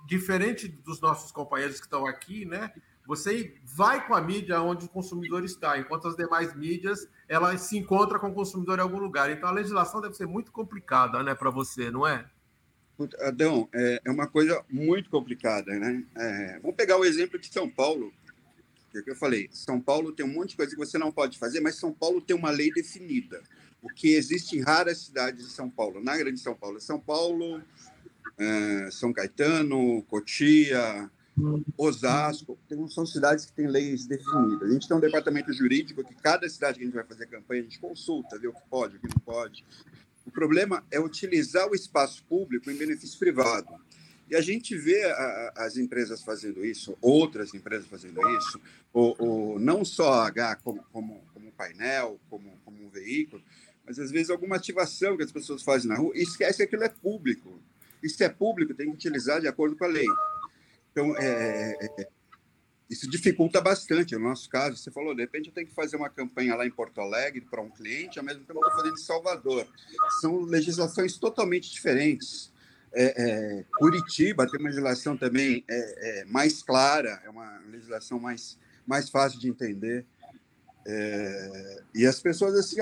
diferente dos nossos companheiros que estão aqui, né? Você vai com a mídia onde o consumidor está, enquanto as demais mídias ela se encontra com o consumidor em algum lugar. Então a legislação deve ser muito complicada, né, para você, não é? Adão, é, é uma coisa muito complicada, né? É, vamos pegar o exemplo de São Paulo, é que eu falei. São Paulo tem um monte de coisa que você não pode fazer, mas São Paulo tem uma lei definida. O que existe em raras cidades de São Paulo. Na grande São Paulo, São Paulo, é, São Caetano, Cotia, Osasco, são cidades que têm leis definidas. A gente tem um departamento jurídico que cada cidade que a gente vai fazer campanha, a gente consulta, vê o que pode, o que não pode. O problema é utilizar o espaço público em benefício privado. E a gente vê a, as empresas fazendo isso, outras empresas fazendo isso, ou, ou não só a H como, como, como painel, como, como um veículo, mas às vezes alguma ativação que as pessoas fazem na rua e esquece que aquilo é público. Se é público, tem que utilizar de acordo com a lei. Então, é, é, é, isso dificulta bastante. No nosso caso, você falou, de repente eu tenho que fazer uma campanha lá em Porto Alegre para um cliente, ao mesmo tempo eu estou fazendo em Salvador. São legislações totalmente diferentes. É, é, Curitiba tem uma legislação também é, mais clara, é uma legislação mais, mais fácil de entender. e as pessoas, assim,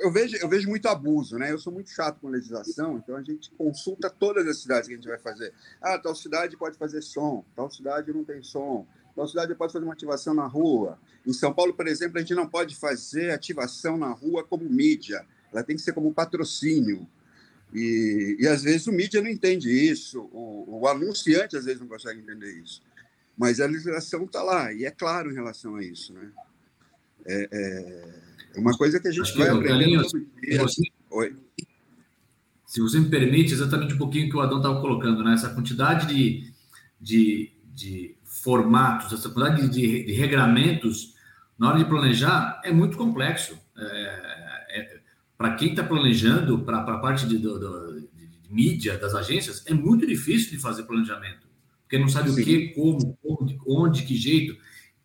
eu vejo, eu vejo muito abuso, né? Eu sou muito chato com legislação, então a gente consulta todas as cidades que a gente vai fazer. Ah, tal cidade pode fazer som, tal cidade não tem som, tal cidade pode fazer uma ativação na rua. Em São Paulo, por exemplo, a gente não pode fazer ativação na rua como mídia, ela tem que ser como patrocínio. E, e às vezes o mídia não entende isso, o, o anunciante às vezes não consegue entender isso. Mas a legislação está lá, e é claro em relação a isso, né? É, é é uma coisa que a gente vai aprender. Se você, Oi. se você me permite, exatamente um pouquinho que o Adão estava colocando, né? Essa quantidade de, de, de formatos, essa quantidade de, de, regramentos na hora de planejar é muito complexo. É, é, para quem está planejando, para a parte de, do, do, de, mídia das agências, é muito difícil de fazer planejamento, porque não sabe Sim. o que, como, onde, onde, que jeito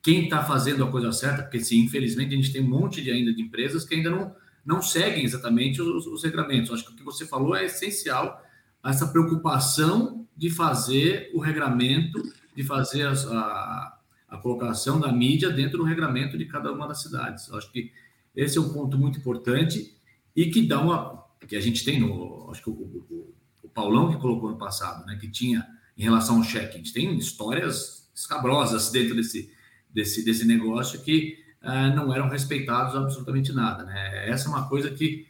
quem está fazendo a coisa certa, porque sim, infelizmente a gente tem um monte de ainda de empresas que ainda não, não seguem exatamente os, os regramentos. Acho que o que você falou é essencial, essa preocupação de fazer o regramento, de fazer a, a, a colocação da mídia dentro do regramento de cada uma das cidades. Acho que esse é um ponto muito importante e que dá uma que a gente tem no acho que o, o, o Paulão que colocou no passado, né, que tinha em relação ao cheque, a gente tem histórias escabrosas dentro desse desse, desse negócio que uh, não eram respeitados absolutamente nada. Né? Essa é uma coisa que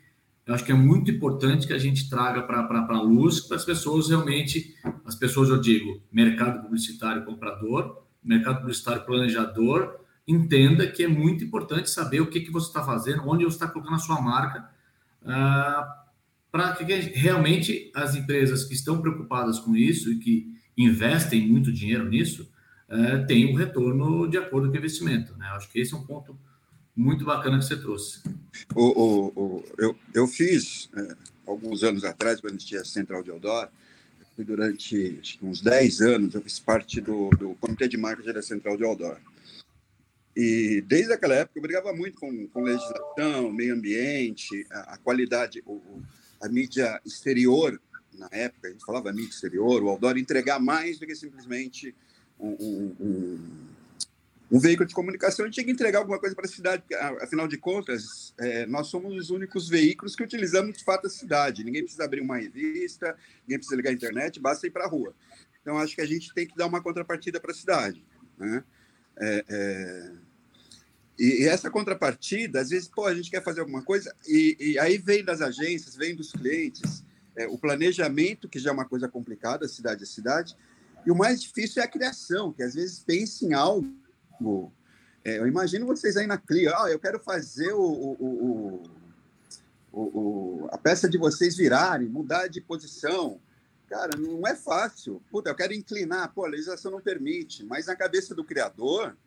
eu acho que é muito importante que a gente traga para a luz, para as pessoas realmente, as pessoas, eu digo, mercado publicitário comprador, mercado publicitário planejador, entenda que é muito importante saber o que, que você está fazendo, onde você está colocando a sua marca ah, para que realmente as empresas que estão preocupadas com isso e que investem muito dinheiro nisso uh, tenham um retorno de acordo com o investimento. Né? Acho que esse é um ponto muito bacana que você trouxe. O, o, o eu, eu fiz, é, alguns anos atrás, quando tinha a Central de Eldor, durante uns 10 anos, eu fiz parte do, do Comitê de Marketing da Central de Eldor. E desde aquela época eu brigava muito com, com legislação, meio ambiente, a, a qualidade, o, a mídia exterior, na época, a gente falava mídia exterior, o Aldor entregar mais do que simplesmente um, um, um veículo de comunicação, tinha que entregar alguma coisa para a cidade, porque, afinal de contas, é, nós somos os únicos veículos que utilizamos de fato a cidade. Ninguém precisa abrir uma revista, ninguém precisa ligar a internet, basta ir para a rua. Então, acho que a gente tem que dar uma contrapartida para a cidade. Né? É, é... E, e, essa contrapartida, às vezes, pô, a gente quer fazer alguma coisa, e, e aí vem das agências, vem dos clientes, é, o planejamento, que já é uma coisa complicada, cidade a cidade, e o mais difícil é a criação, que às vezes pensa em algo. É, eu imagino vocês aí na CLIA, ah, eu quero fazer o, o, o, a peça de vocês virarem, mudar de posição. Cara, não é fácil. Puta, eu quero inclinar, pô, a legislação não permite, mas na cabeça do criador,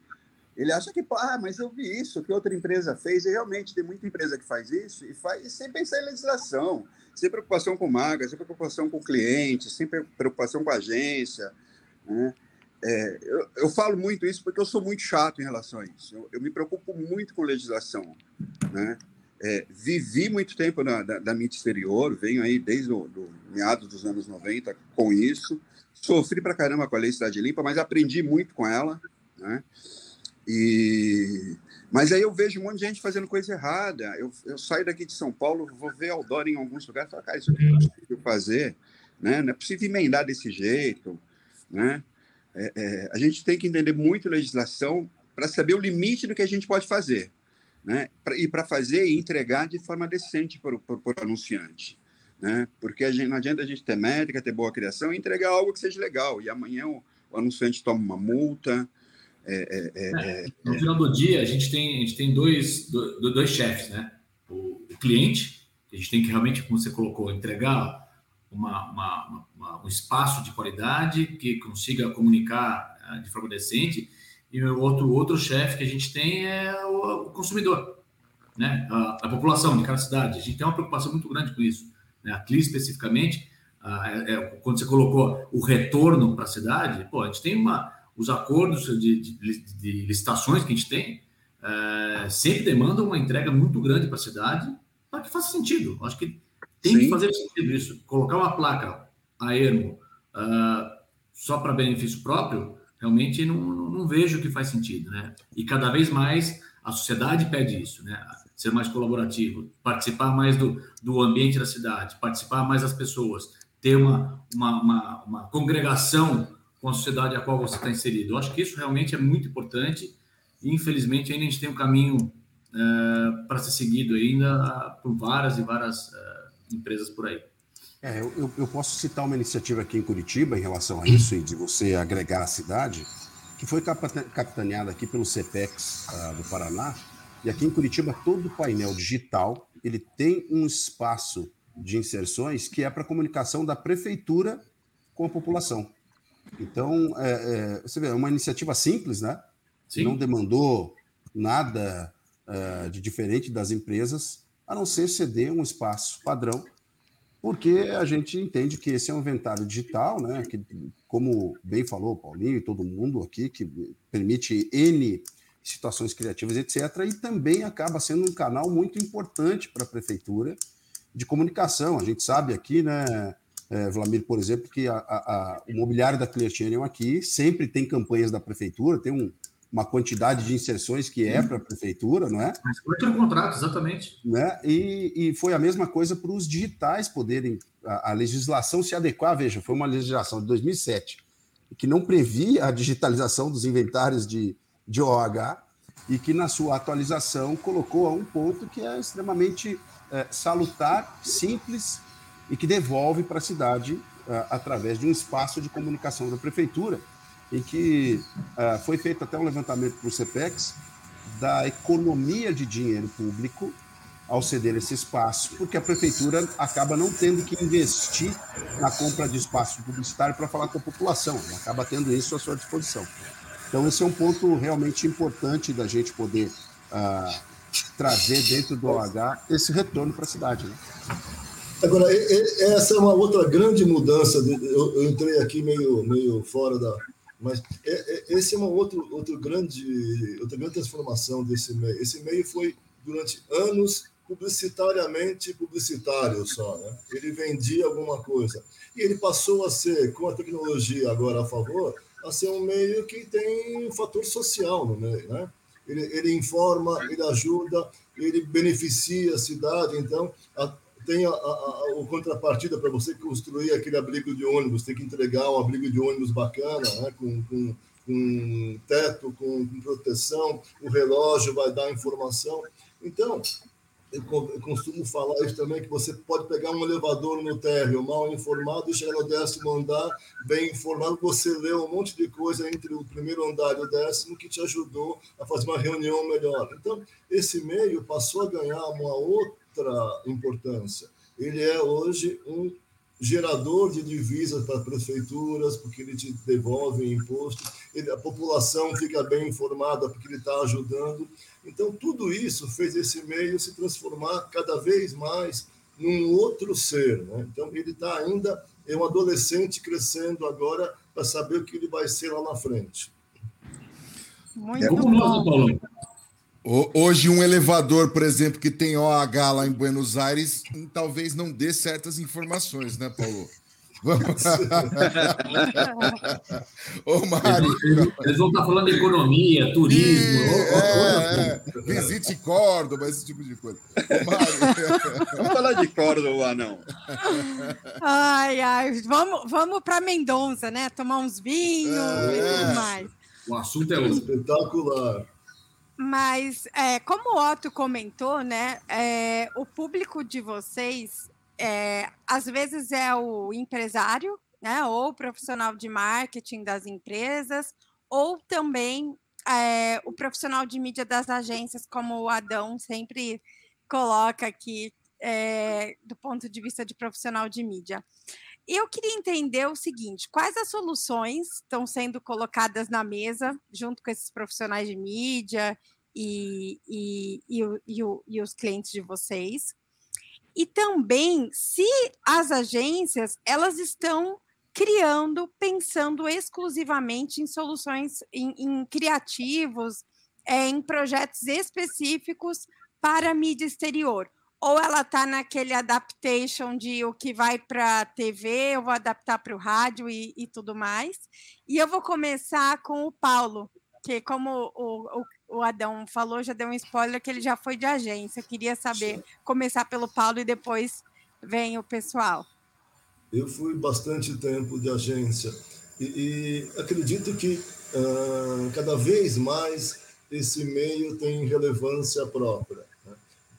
ele acha que, ah, mas eu vi isso, que outra empresa fez, e realmente tem muita empresa que faz isso, e faz sem pensar em legislação, sem preocupação com marca, sem preocupação com cliente, sem preocupação com agência. Né? É, eu, eu, falo muito isso porque eu sou muito chato em relação a isso. Eu, eu me preocupo muito com legislação. Né? É, vivi muito tempo na, da, da mídia exterior, venho aí desde o do meados dos anos 90 com isso. Sofri pra caramba com a Lei Cidade Limpa, mas aprendi muito com ela. Né? E mas aí eu vejo um monte de gente fazendo coisa errada. Eu, eu saio daqui de São Paulo, vou ver Aldora em alguns lugares, falo, cara, isso não é possível fazer, né? Não é possível emendar desse jeito, né? É, é, a gente tem que entender muito legislação para saber o limite do que a gente pode fazer, né? Pra, e para fazer e entregar de forma decente para o anunciante, né? Porque gente, não adianta a gente ter métrica, ter boa criação e entregar algo que seja legal. E amanhã o, o anunciante toma uma multa, é, é, é, é, no final do dia, a gente tem, a gente tem dois, dois, dois chefes, né? O, o, cliente, a gente tem que realmente, como você colocou, entregar uma, uma, uma, um espaço de qualidade que consiga comunicar ah, de forma decente, e o outro, outro chefe que a gente tem é o, o consumidor, né? A, a, população de cada cidade. A gente tem uma preocupação muito grande com isso. Né? A CLI, especificamente, ah, é, quando você colocou o retorno para a cidade, pô, a gente tem uma os acordos de, de, de licitações que a gente tem é, sempre demandam uma entrega muito grande para a cidade para que faça sentido. Acho que tem Sim. que fazer sentido isso. Colocar uma placa a ermo uh, só para benefício próprio, realmente não, não, não, vejo que faz sentido. Né? E cada vez mais a sociedade pede isso, né? ser mais colaborativo, participar mais do, do ambiente da cidade, participar mais das pessoas, ter uma, uma, uma, uma congregação com a sociedade a qual você está inserido. Eu acho que isso realmente é muito importante e, infelizmente, ainda a gente tem um caminho é, para ser seguido ainda por várias e várias é, empresas por aí. É, eu, eu, posso citar uma iniciativa aqui em Curitiba em relação a isso e de você agregar a cidade, que foi capitaneada aqui pelo CEPEX uh, do Paraná. E aqui em Curitiba, todo painel digital ele tem um espaço de inserções que é para comunicação da prefeitura com a população. Então, é, é, você vê, é uma iniciativa simples, né? Sim. Não demandou nada é, de diferente das empresas, a não ser ceder um espaço padrão, porque a gente entende que esse é um inventário digital, né? Que, como bem falou Paulinho e todo mundo aqui, que permite N situações criativas, etc., e também acaba sendo um canal muito importante para a prefeitura de comunicação. A gente sabe aqui, né? é, Vladimir, por exemplo, que a, a, a, o mobiliário da Clearchannel aqui sempre tem campanhas da prefeitura, tem um, uma quantidade de inserções que é para a prefeitura, não é? Mas foi contrato, exatamente. Né? E, e foi a mesma coisa para os digitais poderem, a, a, legislação se adequar. Veja, foi uma legislação de 2007 que não previa a digitalização dos inventários de, de OH e que na sua atualização colocou a um ponto que é extremamente é, salutar, simples e que devolve para a cidade uh, através de um espaço de comunicação da prefeitura, em que uh, foi feito até um levantamento para o CEPEX da economia de dinheiro público ao ceder esse espaço, porque a prefeitura acaba não tendo que investir na compra de espaço publicitário para falar com a população, acaba tendo isso à sua disposição. Então, esse é um ponto realmente importante da gente poder uh, trazer dentro do OH esse retorno para a cidade. Né? Agora, essa é uma outra grande mudança. Eu entrei aqui meio, meio fora da. Mas esse é uma outro, outro grande, outra grande transformação desse meio. Esse meio foi, durante anos, publicitariamente publicitário só. Né? Ele vendia alguma coisa. E ele passou a ser, com a tecnologia agora a favor, a ser um meio que tem um fator social no meio. Né? Ele, ele informa, ele ajuda, ele beneficia a cidade. Então, a, tem a, a, a, o contrapartida para você construir aquele abrigo de ônibus, tem que entregar um abrigo de ônibus bacana, né? com, com, com teto, com, com proteção, o relógio vai dar informação. Então, eu costumo falar isso também, que você pode pegar um elevador no térreo mal informado e chegar no décimo andar bem informado, você leu um monte de coisa entre o primeiro andar e o décimo que te ajudou a fazer uma reunião melhor. Então, esse meio passou a ganhar uma outra importância. Ele é hoje um gerador de divisas para prefeituras, porque ele te devolve imposto, ele, a população fica bem informada porque ele está ajudando. Então, tudo isso fez esse meio se transformar cada vez mais num outro ser. Né? Então, ele está ainda, é um adolescente crescendo agora para saber o que ele vai ser lá na frente. Muito bom. Hoje, um elevador, por exemplo, que tem OH lá em Buenos Aires, talvez não dê certas informações, né, Paulo? Vamos. Ô, Mário. Eles, eles, vão estar falando de economia, turismo. E, é, é, visite Córdoba, esse tipo de coisa. Ô, Mário. Vamos falar de Córdoba, não. Ai, ai. Vamos, vamos para Mendonça, né? Tomar uns vinhos é, e tudo mais. O assunto é outro. espetacular. Mas, é, como o Otto comentou, né, é, o público de vocês é, às vezes é o empresário, né, ou o profissional de marketing das empresas, ou também é, o profissional de mídia das agências, como o Adão sempre coloca aqui, é, do ponto de vista de profissional de mídia. Eu queria entender o seguinte: quais as soluções estão sendo colocadas na mesa, junto com esses profissionais de mídia e, e, e, e, os clientes de vocês, e também se as agências elas estão criando, pensando exclusivamente em soluções, em, em criativos, é, em projetos específicos para mídia exterior. Ou ela está naquele adaptation de o que vai para a TV, eu vou adaptar para o rádio e, e, tudo mais. E eu vou começar com o Paulo, que como o, o, o Adão falou, já deu um spoiler que ele já foi de agência. Eu queria saber, começar pelo Paulo e depois vem o pessoal. Eu fui bastante tempo de agência e, e acredito que uh, cada vez mais esse meio tem relevância própria.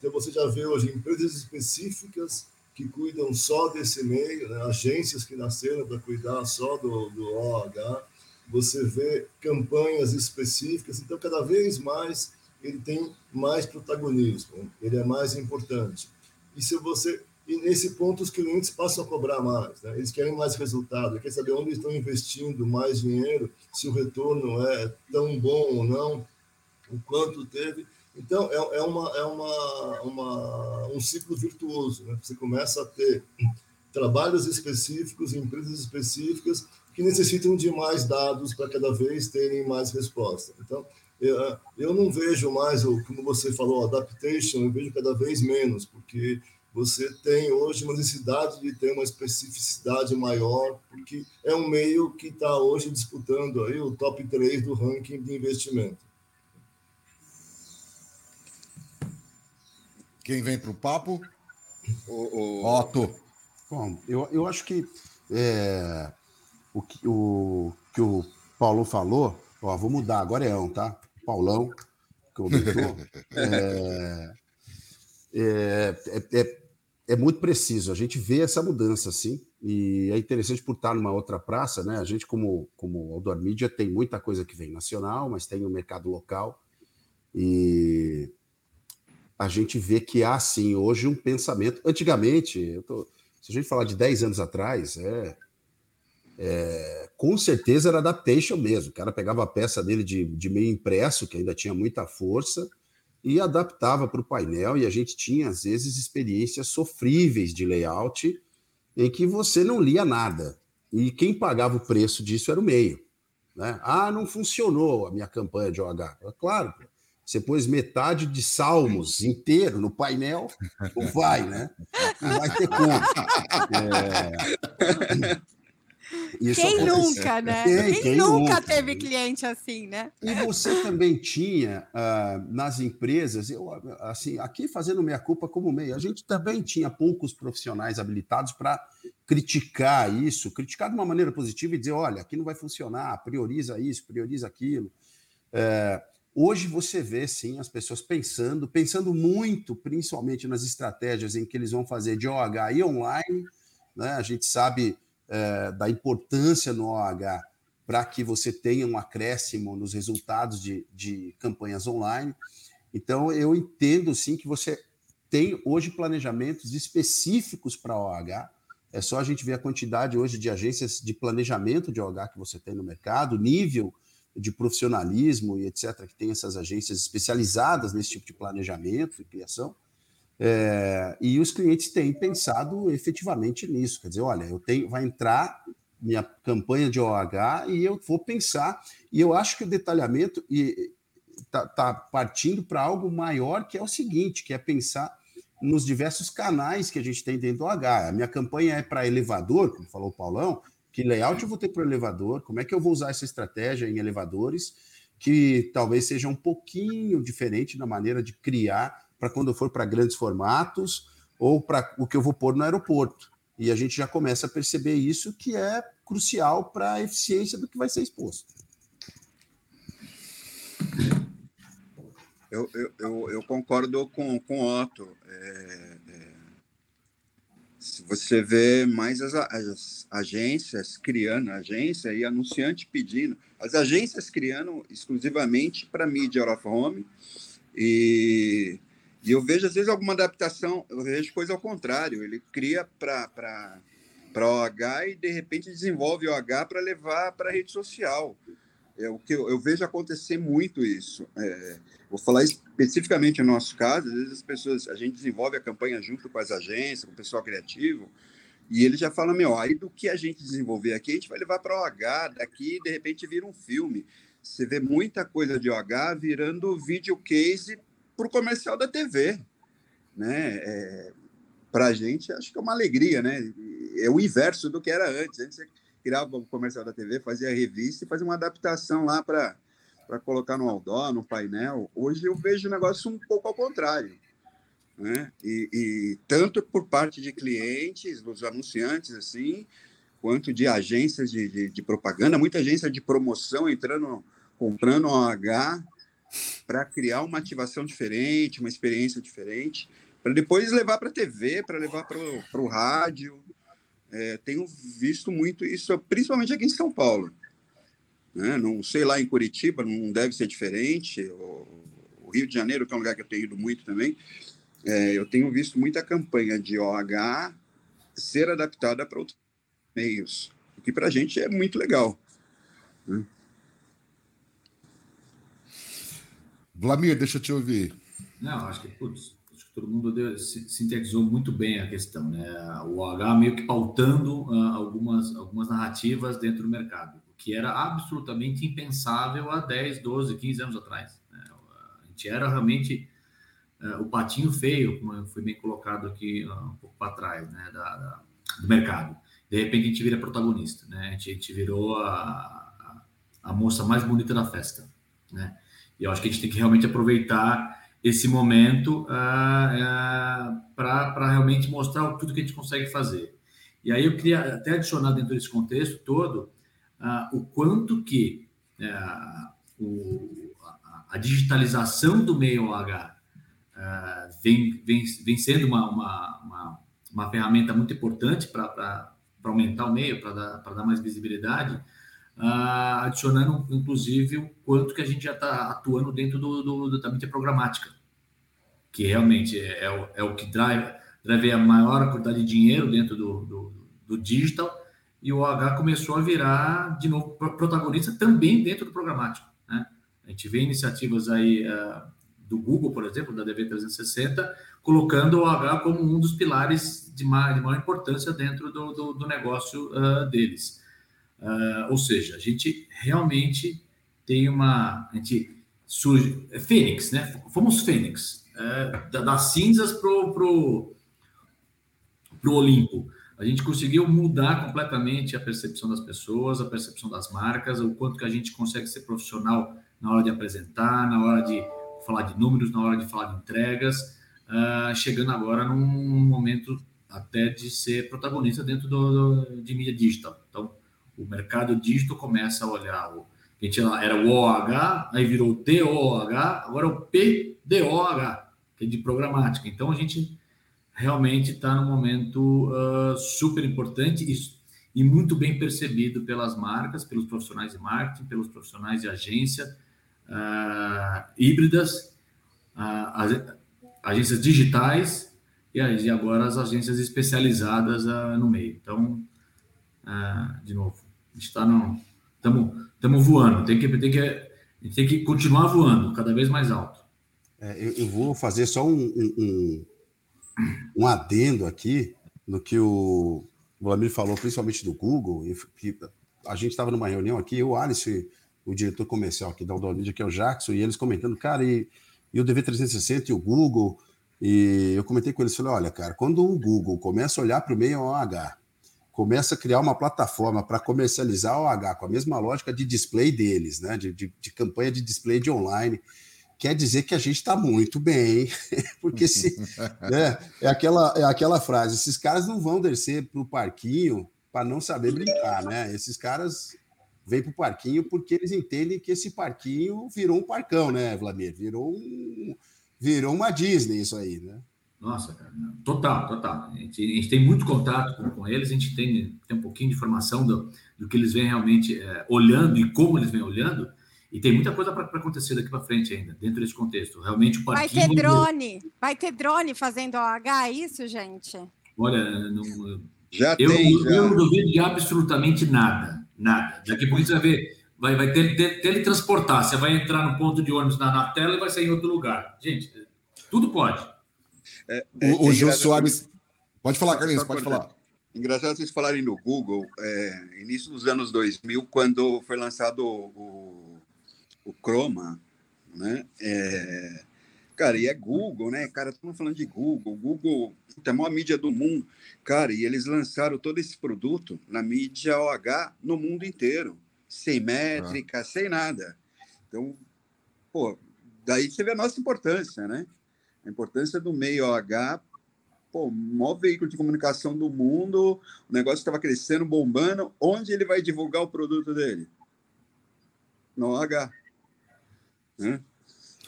Então você já vê hoje empresas específicas que cuidam só desse meio, né? agências que nasceram para cuidar só do, do OH, você vê campanhas específicas, então cada vez mais ele tem mais protagonismo, ele é mais importante. E se você e nesse ponto os clientes passam a cobrar mais, né? eles querem mais resultado, querem saber onde estão investindo mais dinheiro, se o retorno é tão bom ou não, o quanto teve. Então é, é, uma, é uma, uma, um ciclo virtuoso, né? você começa a ter trabalhos específicos, empresas específicas que necessitam de mais dados para cada vez terem mais resposta. Então, eu, eu não vejo mais, como você falou, adaptation, eu vejo cada vez menos, porque você tem hoje uma necessidade de ter uma especificidade maior, porque é um meio que está hoje disputando aí o top 3 do ranking de investimento. Quem vem para o papo? O, o... Otto. Bom, eu, eu acho que é, o que o, que o Paulo falou, ó, vou mudar, agora é um, tá? Paulão, que é, é, é, é, é, muito preciso. A gente vê essa mudança, assim, e é interessante por estar numa outra praça, né? A gente, como, como Outdoor Media, tem muita coisa que vem nacional, mas tem o mercado local, e a gente vê que há sim hoje um pensamento. Antigamente, tô, se a gente falar de 10 anos atrás, é, é, com certeza era adaptation mesmo. O cara pegava a peça dele de, de meio impresso, que ainda tinha muita força, e adaptava para o painel, e a gente tinha, às vezes, experiências sofríveis de layout em que você não lia nada. E quem pagava o preço disso era o meio. Né? Ah, não funcionou a minha campanha de OH. Claro, você pôs metade de Salmos inteiro no painel, não vai, né? Não vai ter como. É... quem nunca, né? Quem, quem nunca, nunca teve cliente assim, né? E você também tinha uh, nas empresas, eu assim, aqui fazendo minha culpa como meio, a gente também tinha poucos profissionais habilitados para criticar isso, criticar de uma maneira positiva e dizer, olha, aqui não vai funcionar, prioriza isso, prioriza aquilo. É, hoje você vê sim as pessoas pensando, pensando muito, principalmente nas estratégias em que eles vão fazer de OH e online. Né? A gente sabe é, da importância no OH para que você tenha um acréscimo nos resultados de, de campanhas online. Então, eu entendo sim que você tem hoje planejamentos específicos para OH. É só a gente ver a quantidade hoje de agências de planejamento de OH que você tem no mercado, nível de profissionalismo e etc., que tem essas agências especializadas nesse tipo de planejamento e criação. É, e os clientes têm pensado efetivamente nisso. Quer dizer, olha, eu tenho, vai entrar minha campanha de OH e eu vou pensar. E eu acho que o detalhamento está tá partindo para algo maior, que é o seguinte, que é pensar nos diversos canais que a gente tem dentro do OH. A minha campanha é para elevador, como falou o Paulão, que layout eu vou ter para o elevador, como é que eu vou usar essa estratégia em elevadores, que talvez seja um pouquinho diferente na maneira de criar para quando eu for para grandes formatos ou para o que eu vou pôr no aeroporto. E a gente já começa a perceber isso, que é crucial para a eficiência do que vai ser exposto. Eu, eu, eu, eu concordo com, com o Otto. É, se você vê mais as, as, agências criando, agência e anunciante pedindo, as agências criando exclusivamente para mídia out of home e e eu vejo, às vezes, alguma adaptação, eu vejo coisa ao contrário. Ele cria para OH e, de repente, desenvolve OH para levar para a rede social. É o que eu, eu vejo acontecer muito isso. É, vou falar especificamente no nosso caso, às vezes as pessoas, a gente desenvolve a campanha junto com as agências, com o pessoal criativo, e ele já fala, meu, aí do que a gente desenvolver aqui, a gente vai levar para OH, daqui de repente vira um filme. Você vê muita coisa de OH virando video case para o comercial da TV. Né? É, para a gente, acho que é uma alegria, né? É o inverso do que era antes. Antes criava o comercial da TV, fazia a revista e fazia uma adaptação lá para colocar no outdoor, no painel. Hoje eu vejo o negócio um pouco ao contrário. Né? E, e, tanto por parte de clientes, dos anunciantes, assim, quanto de agências de, de, de propaganda, muita agência de promoção entrando, comprando OH para criar uma ativação diferente, uma experiência diferente, para depois levar para a TV, para levar para o rádio. É, tenho visto muito isso, principalmente aqui em São Paulo. Né? Não sei lá em Curitiba, não deve ser diferente. O, o Rio de Janeiro, que é um lugar que eu tenho ido muito também, é, eu tenho visto muita campanha de OH ser adaptada para outros meios, o que para a gente é muito legal. Né? Vlamir, deixa eu te ouvir. Não, acho que, putz, todo mundo deu, sintetizou muito bem a questão, né? O OH meio que pautando uh, algumas, algumas narrativas dentro do mercado, o que era absolutamente impensável há 10, 12, 15 anos atrás. Né? A gente era realmente uh, o patinho feio, como foi bem colocado aqui uh, um pouco para trás, né? Da, da, do mercado. De repente a gente vira protagonista, né? A gente, a gente virou a, a, a moça mais bonita da festa, né? E eu acho que a gente tem que realmente aproveitar esse momento uh, uh, para realmente mostrar tudo que a gente consegue fazer. E aí eu queria até adicionar dentro desse contexto todo uh, o quanto que o, a, a, digitalização do meio OH vem, vem, vem sendo uma, uma, uma, uma ferramenta muito importante para aumentar o meio, para dar, dar mais visibilidade, uh, adicionando inclusive o quanto que a gente já está atuando dentro do, do, da mídia programática. que realmente é, é, o, é o que drive, drive a maior quantidade de dinheiro dentro do, do, do digital, e o OH começou a virar, de novo, protagonista também dentro do programático. Né? A gente vê iniciativas aí uh, do Google, por exemplo, da DV360, colocando o OH como um dos pilares de maior, de maior importância dentro do, do, do negócio uh, deles. Uh, ou seja, a gente realmente tem uma. A gente surge. É Fênix, né? Fomos Fênix. É, das cinzas para o pro, pro Olimpo. A gente conseguiu mudar completamente a percepção das pessoas, a percepção das marcas, o quanto que a gente consegue ser profissional na hora de apresentar, na hora de falar de números, na hora de falar de entregas, uh, chegando agora num momento até de ser protagonista dentro do, do, de mídia digital. O mercado digital começa a olhar o a gente era o OH, aí virou o DOH, agora é o PDOH, que é de programática. Então a gente realmente está num momento uh, super importante e, e, muito bem percebido pelas marcas, pelos profissionais de marketing, pelos profissionais de agência uh, híbridas, uh, agências digitais e, e, agora as agências especializadas no meio. Então, de novo, está no. Estamos voando. Tem que, tem, que, tem que continuar voando, cada vez mais alto. É, eu, eu, vou fazer só um, um, um, adendo aqui no que o Vladimir falou, principalmente do Google. E, a gente estava numa reunião aqui, eu, Alice, o diretor comercial aqui da Udolmídia, que é o Jackson, e eles comentando, cara, e, e o DV360 e o Google. E eu comentei com eles, falei, olha, cara, quando o Google começa a olhar para o meio OH começa a criar uma plataforma para comercializar o OH com a mesma lógica de display deles, né? De, de, de, campanha de display de online. Quer dizer que a gente está muito bem, porque se né, é, aquela, é aquela frase: esses caras não vão descer para o parquinho para não saber brincar, né? Esses caras vêm para o parquinho porque eles entendem que esse parquinho virou um parcão, né, Vladimir? Virou, um, virou uma Disney isso aí, né? Nossa, cara, total, total. A gente, a gente, tem muito contato com, com, eles, a gente tem, tem um pouquinho de informação do, do que eles vêm realmente é, olhando e como eles vêm olhando, e tem muita coisa para acontecer daqui para frente ainda, dentro desse contexto. Realmente o parquinho... Vai ter drone, vai ter drone fazendo OH, é isso, gente? Olha, não, já eu, tem, já. eu não duvido de absolutamente nada, nada. Daqui a pouco você vai ver, vai, vai ter, ter, teletransportar, você vai entrar no ponto de ônibus na, na tela e vai sair em outro lugar. Gente, tudo pode. É, o, é, o Jô Soares. Pode falar, Carlinhos, pode falar. Engraçado vocês falarem no Google, é, início dos anos 2000, quando foi lançado o, o Chroma, né? É, cara, e é Google, né? Cara, estamos falando de Google. Google é a maior mídia do mundo. Cara, e eles lançaram todo esse produto na mídia OH no mundo inteiro, sem métrica, ah. sem nada. Então, pô, daí você vê a nossa importância, né? A importância do meio OH, pô, o maior veículo de comunicação do mundo, o negócio estava crescendo, bombando. Onde ele vai divulgar o produto dele? No OH. Né?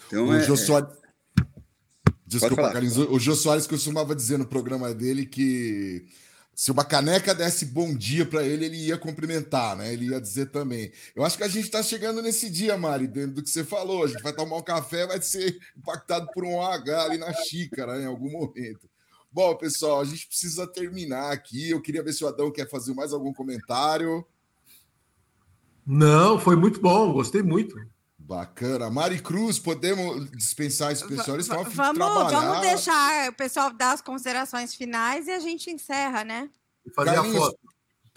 Então, o é, Jô Soares... É... Desculpa, Carlinhos. O Jô Soares costumava dizer no programa dele que se uma caneca desse bom dia para ele, ele ia cumprimentar, né? Ele ia dizer também. Eu acho que a gente está chegando nesse dia, Mari, dentro do que você falou. A gente vai tomar um café, vai ser impactado por um H ali na xícara, em algum momento. Bom, pessoal, a gente precisa terminar aqui. Eu queria ver se o Adão quer fazer mais algum comentário. Não, foi muito bom, gostei muito. Bacana. Mari Cruz, podemos dispensar esse pessoal? Eles vamos, vamos deixar o pessoal dar as considerações finais e a gente encerra, né? Fazer Carlinhos, a foto.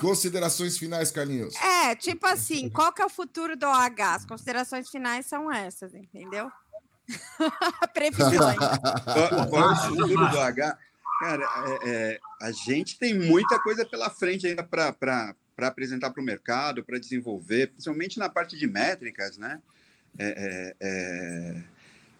Considerações finais, Carlinhos. É, tipo assim, qual que é o futuro do OH? As considerações finais são essas, entendeu? Previsões. qual, é o futuro do OH? Cara, é, é, a gente tem muita coisa pela frente ainda para apresentar para o mercado, para desenvolver, principalmente na parte de métricas, né? É, é, é,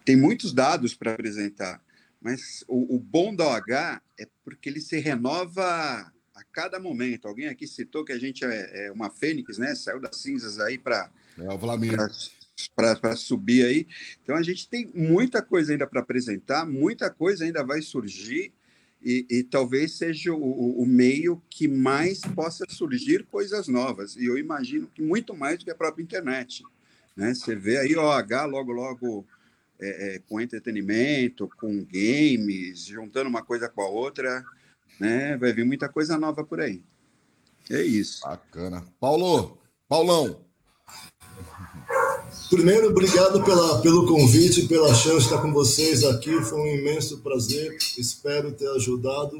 tem muitos dados para apresentar, mas o, o, bom da OH é porque ele se renova a cada momento. Alguém aqui citou que a gente é, é uma fênix, né? Saiu das cinzas aí para é, para subir aí. Então a gente tem muita coisa ainda para apresentar, muita coisa ainda vai surgir e, e talvez seja o, o, meio que mais possa surgir coisas novas. E eu imagino que muito mais do que a própria internet. Né? Você vê aí OH logo, logo é, é, com entretenimento, com games, juntando uma coisa com a outra, né? Vai vir muita coisa nova por aí. É isso. Bacana. Paulo, Paulão. Primeiro, obrigado pela, pelo convite, pela chance de estar com vocês aqui. Foi um imenso prazer. Espero ter ajudado.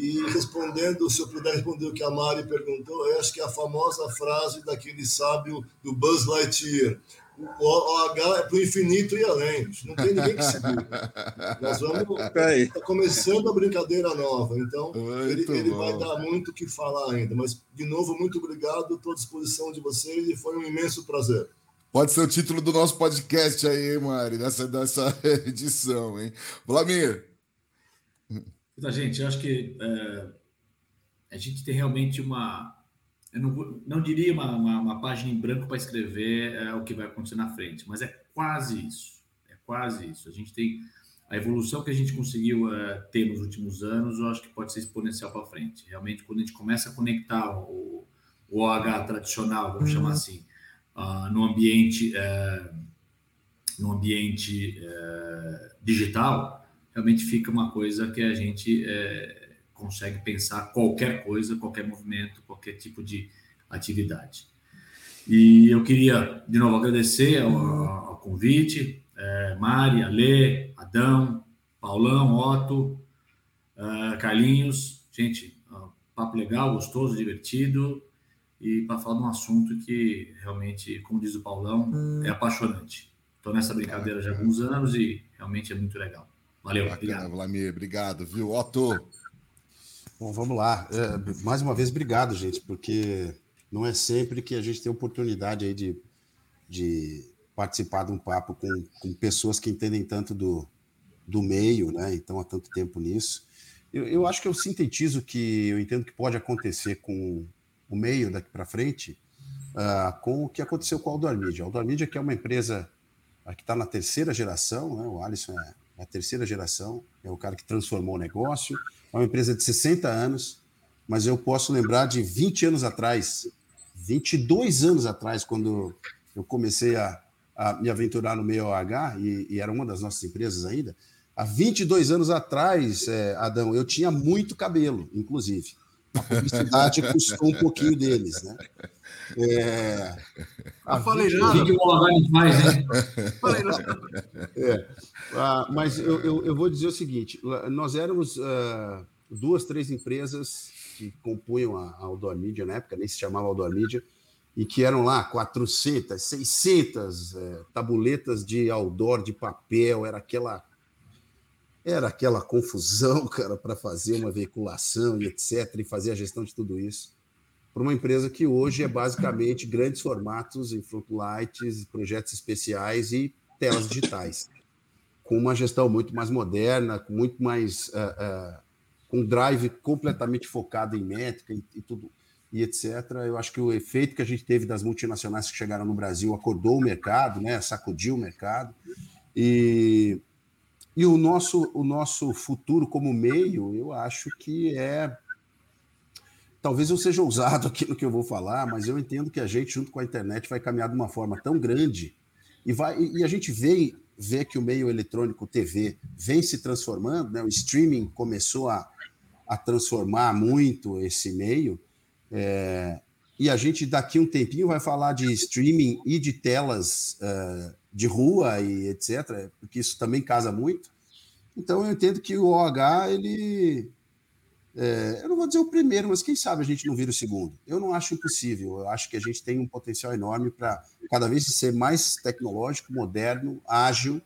E respondendo, se eu puder responder o que a Mari perguntou, eu acho que é a famosa frase daquele sábio do Buzz Lightyear. O H é para o infinito e além. Não tem ninguém que segure. Nós vamos. Está começando a brincadeira nova. Então, ele, ele vai dar muito o que falar ainda. Mas, de novo, muito obrigado. Estou à disposição de vocês e foi um imenso prazer. Pode ser o título do nosso podcast aí, Mari, dessa, dessa edição, hein? Vladimir. Então, gente, eu acho que é, a gente tem realmente uma. Eu não, não diria uma, uma, uma página em branco para escrever é, o que vai acontecer na frente, mas é quase isso. É quase isso. A gente tem a evolução que a gente conseguiu é, ter nos últimos anos, eu acho que pode ser exponencial para frente. Realmente, quando a gente começa a conectar o, o OH tradicional, vamos uhum. chamar assim, uh, no ambiente, no ambiente digital, realmente fica uma coisa que a gente uh, consegue pensar qualquer coisa, qualquer movimento, qualquer tipo de atividade. E eu queria, de novo, agradecer ao, ao convite, Mari, Alê, Adão, Paulão, Otto, Carlinhos, gente, papo legal, gostoso, divertido, e para falar de um assunto que realmente, como diz o Paulão, é apaixonante. Estou nessa brincadeira já há alguns anos e realmente é muito legal. Valeu, Bacana, obrigado. Vladimir, obrigado, viu? Otto. Bom, vamos lá. É, mais uma vez, obrigado, gente, porque não é sempre que a gente tem oportunidade aí de, de participar de um papo com, com pessoas que entendem tanto do, do meio, né? Então, há tanto tempo nisso. Eu, eu acho que eu sintetizo que eu entendo que pode acontecer com o meio daqui para frente, uh, com o que aconteceu com a Aldor Media. A Aldor Media, que é uma empresa uh, que está na terceira geração, né? o Alisson é, é a terceira geração, é o cara que transformou o negócio, é uma empresa de 60 anos, mas eu posso lembrar de 20 anos atrás, 22 anos atrás, quando eu comecei a, a me aventurar no meio OH, e, e, era uma das nossas empresas ainda, há 22 anos atrás, é, Adão, eu tinha muito cabelo, inclusive. A publicidade custou um pouquinho deles, né? É, eu falei nada. O que o Olavarne faz, nada. É, ah, mas eu, eu, eu, vou dizer o seguinte: nós éramos uh, duas, três empresas que compunham a, a Outdoor Media na época, nem se chamava Outdoor Media, e que eram lá 400, 600 é, tabuletas de outdoor, de papel, era aquela era aquela confusão, cara, para fazer uma veiculação e etc., e fazer a gestão de tudo isso. Para uma empresa que hoje é basicamente grandes formatos em lights, projetos especiais e telas digitais, com uma gestão muito mais moderna, com muito mais. Uh, uh, com drive completamente focado em métrica e, e tudo e etc. Eu acho que o efeito que a gente teve das multinacionais que chegaram no Brasil acordou o mercado, né? sacudiu o mercado. E e o nosso, o nosso futuro como meio, eu acho que é. Talvez eu seja ousado aqui no que eu vou falar, mas eu entendo que a gente, junto com a internet, vai caminhar de uma forma tão grande e, vai, e a gente vê, vê que o meio eletrônico TV vem se transformando, né? o streaming começou a, a transformar muito esse meio. É, e a gente daqui um tempinho vai falar de streaming e de telas uh, de rua e etc., porque isso também casa muito. Então eu entendo que o OH, ele. É, eu não vou dizer o primeiro, mas quem sabe a gente não vira o segundo. Eu não acho impossível. Eu acho que a gente tem um potencial enorme para cada vez ser mais tecnológico, moderno, ágil.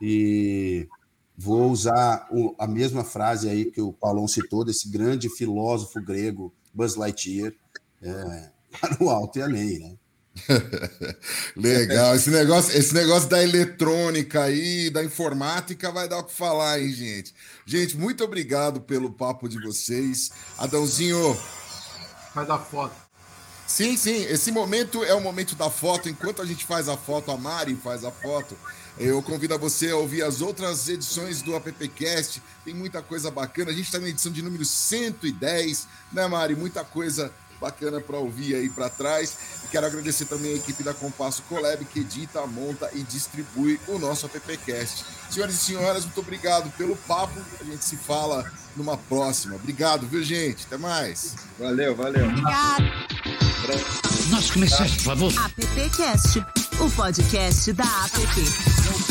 E vou usar a mesma frase aí que o Paulão citou, desse grande filósofo grego, Buzz Lightyear, é, para o alto e além, né? Legal, esse negócio, esse negócio da eletrônica aí, da informática, vai dar o que falar, hein, gente? Gente, muito obrigado pelo papo de vocês. Adãozinho. Faz a foto. Sim, sim, esse momento é o momento da foto. Enquanto a gente faz a foto, a Mari faz a foto. Eu convido a você a ouvir as outras edições do AppCast. Tem muita coisa bacana. A gente está na edição de número 110, né, Mari? Muita coisa bacana para ouvir aí para trás. Quero agradecer também a equipe da Compasso Collab, que edita, monta e distribui o nosso AppCast. Senhoras e senhores, muito obrigado pelo papo. A gente se fala numa próxima. Obrigado, viu, gente? Até mais. Valeu, valeu. Obrigado. Nosso comerciante, por favor. AppCast, o podcast da App.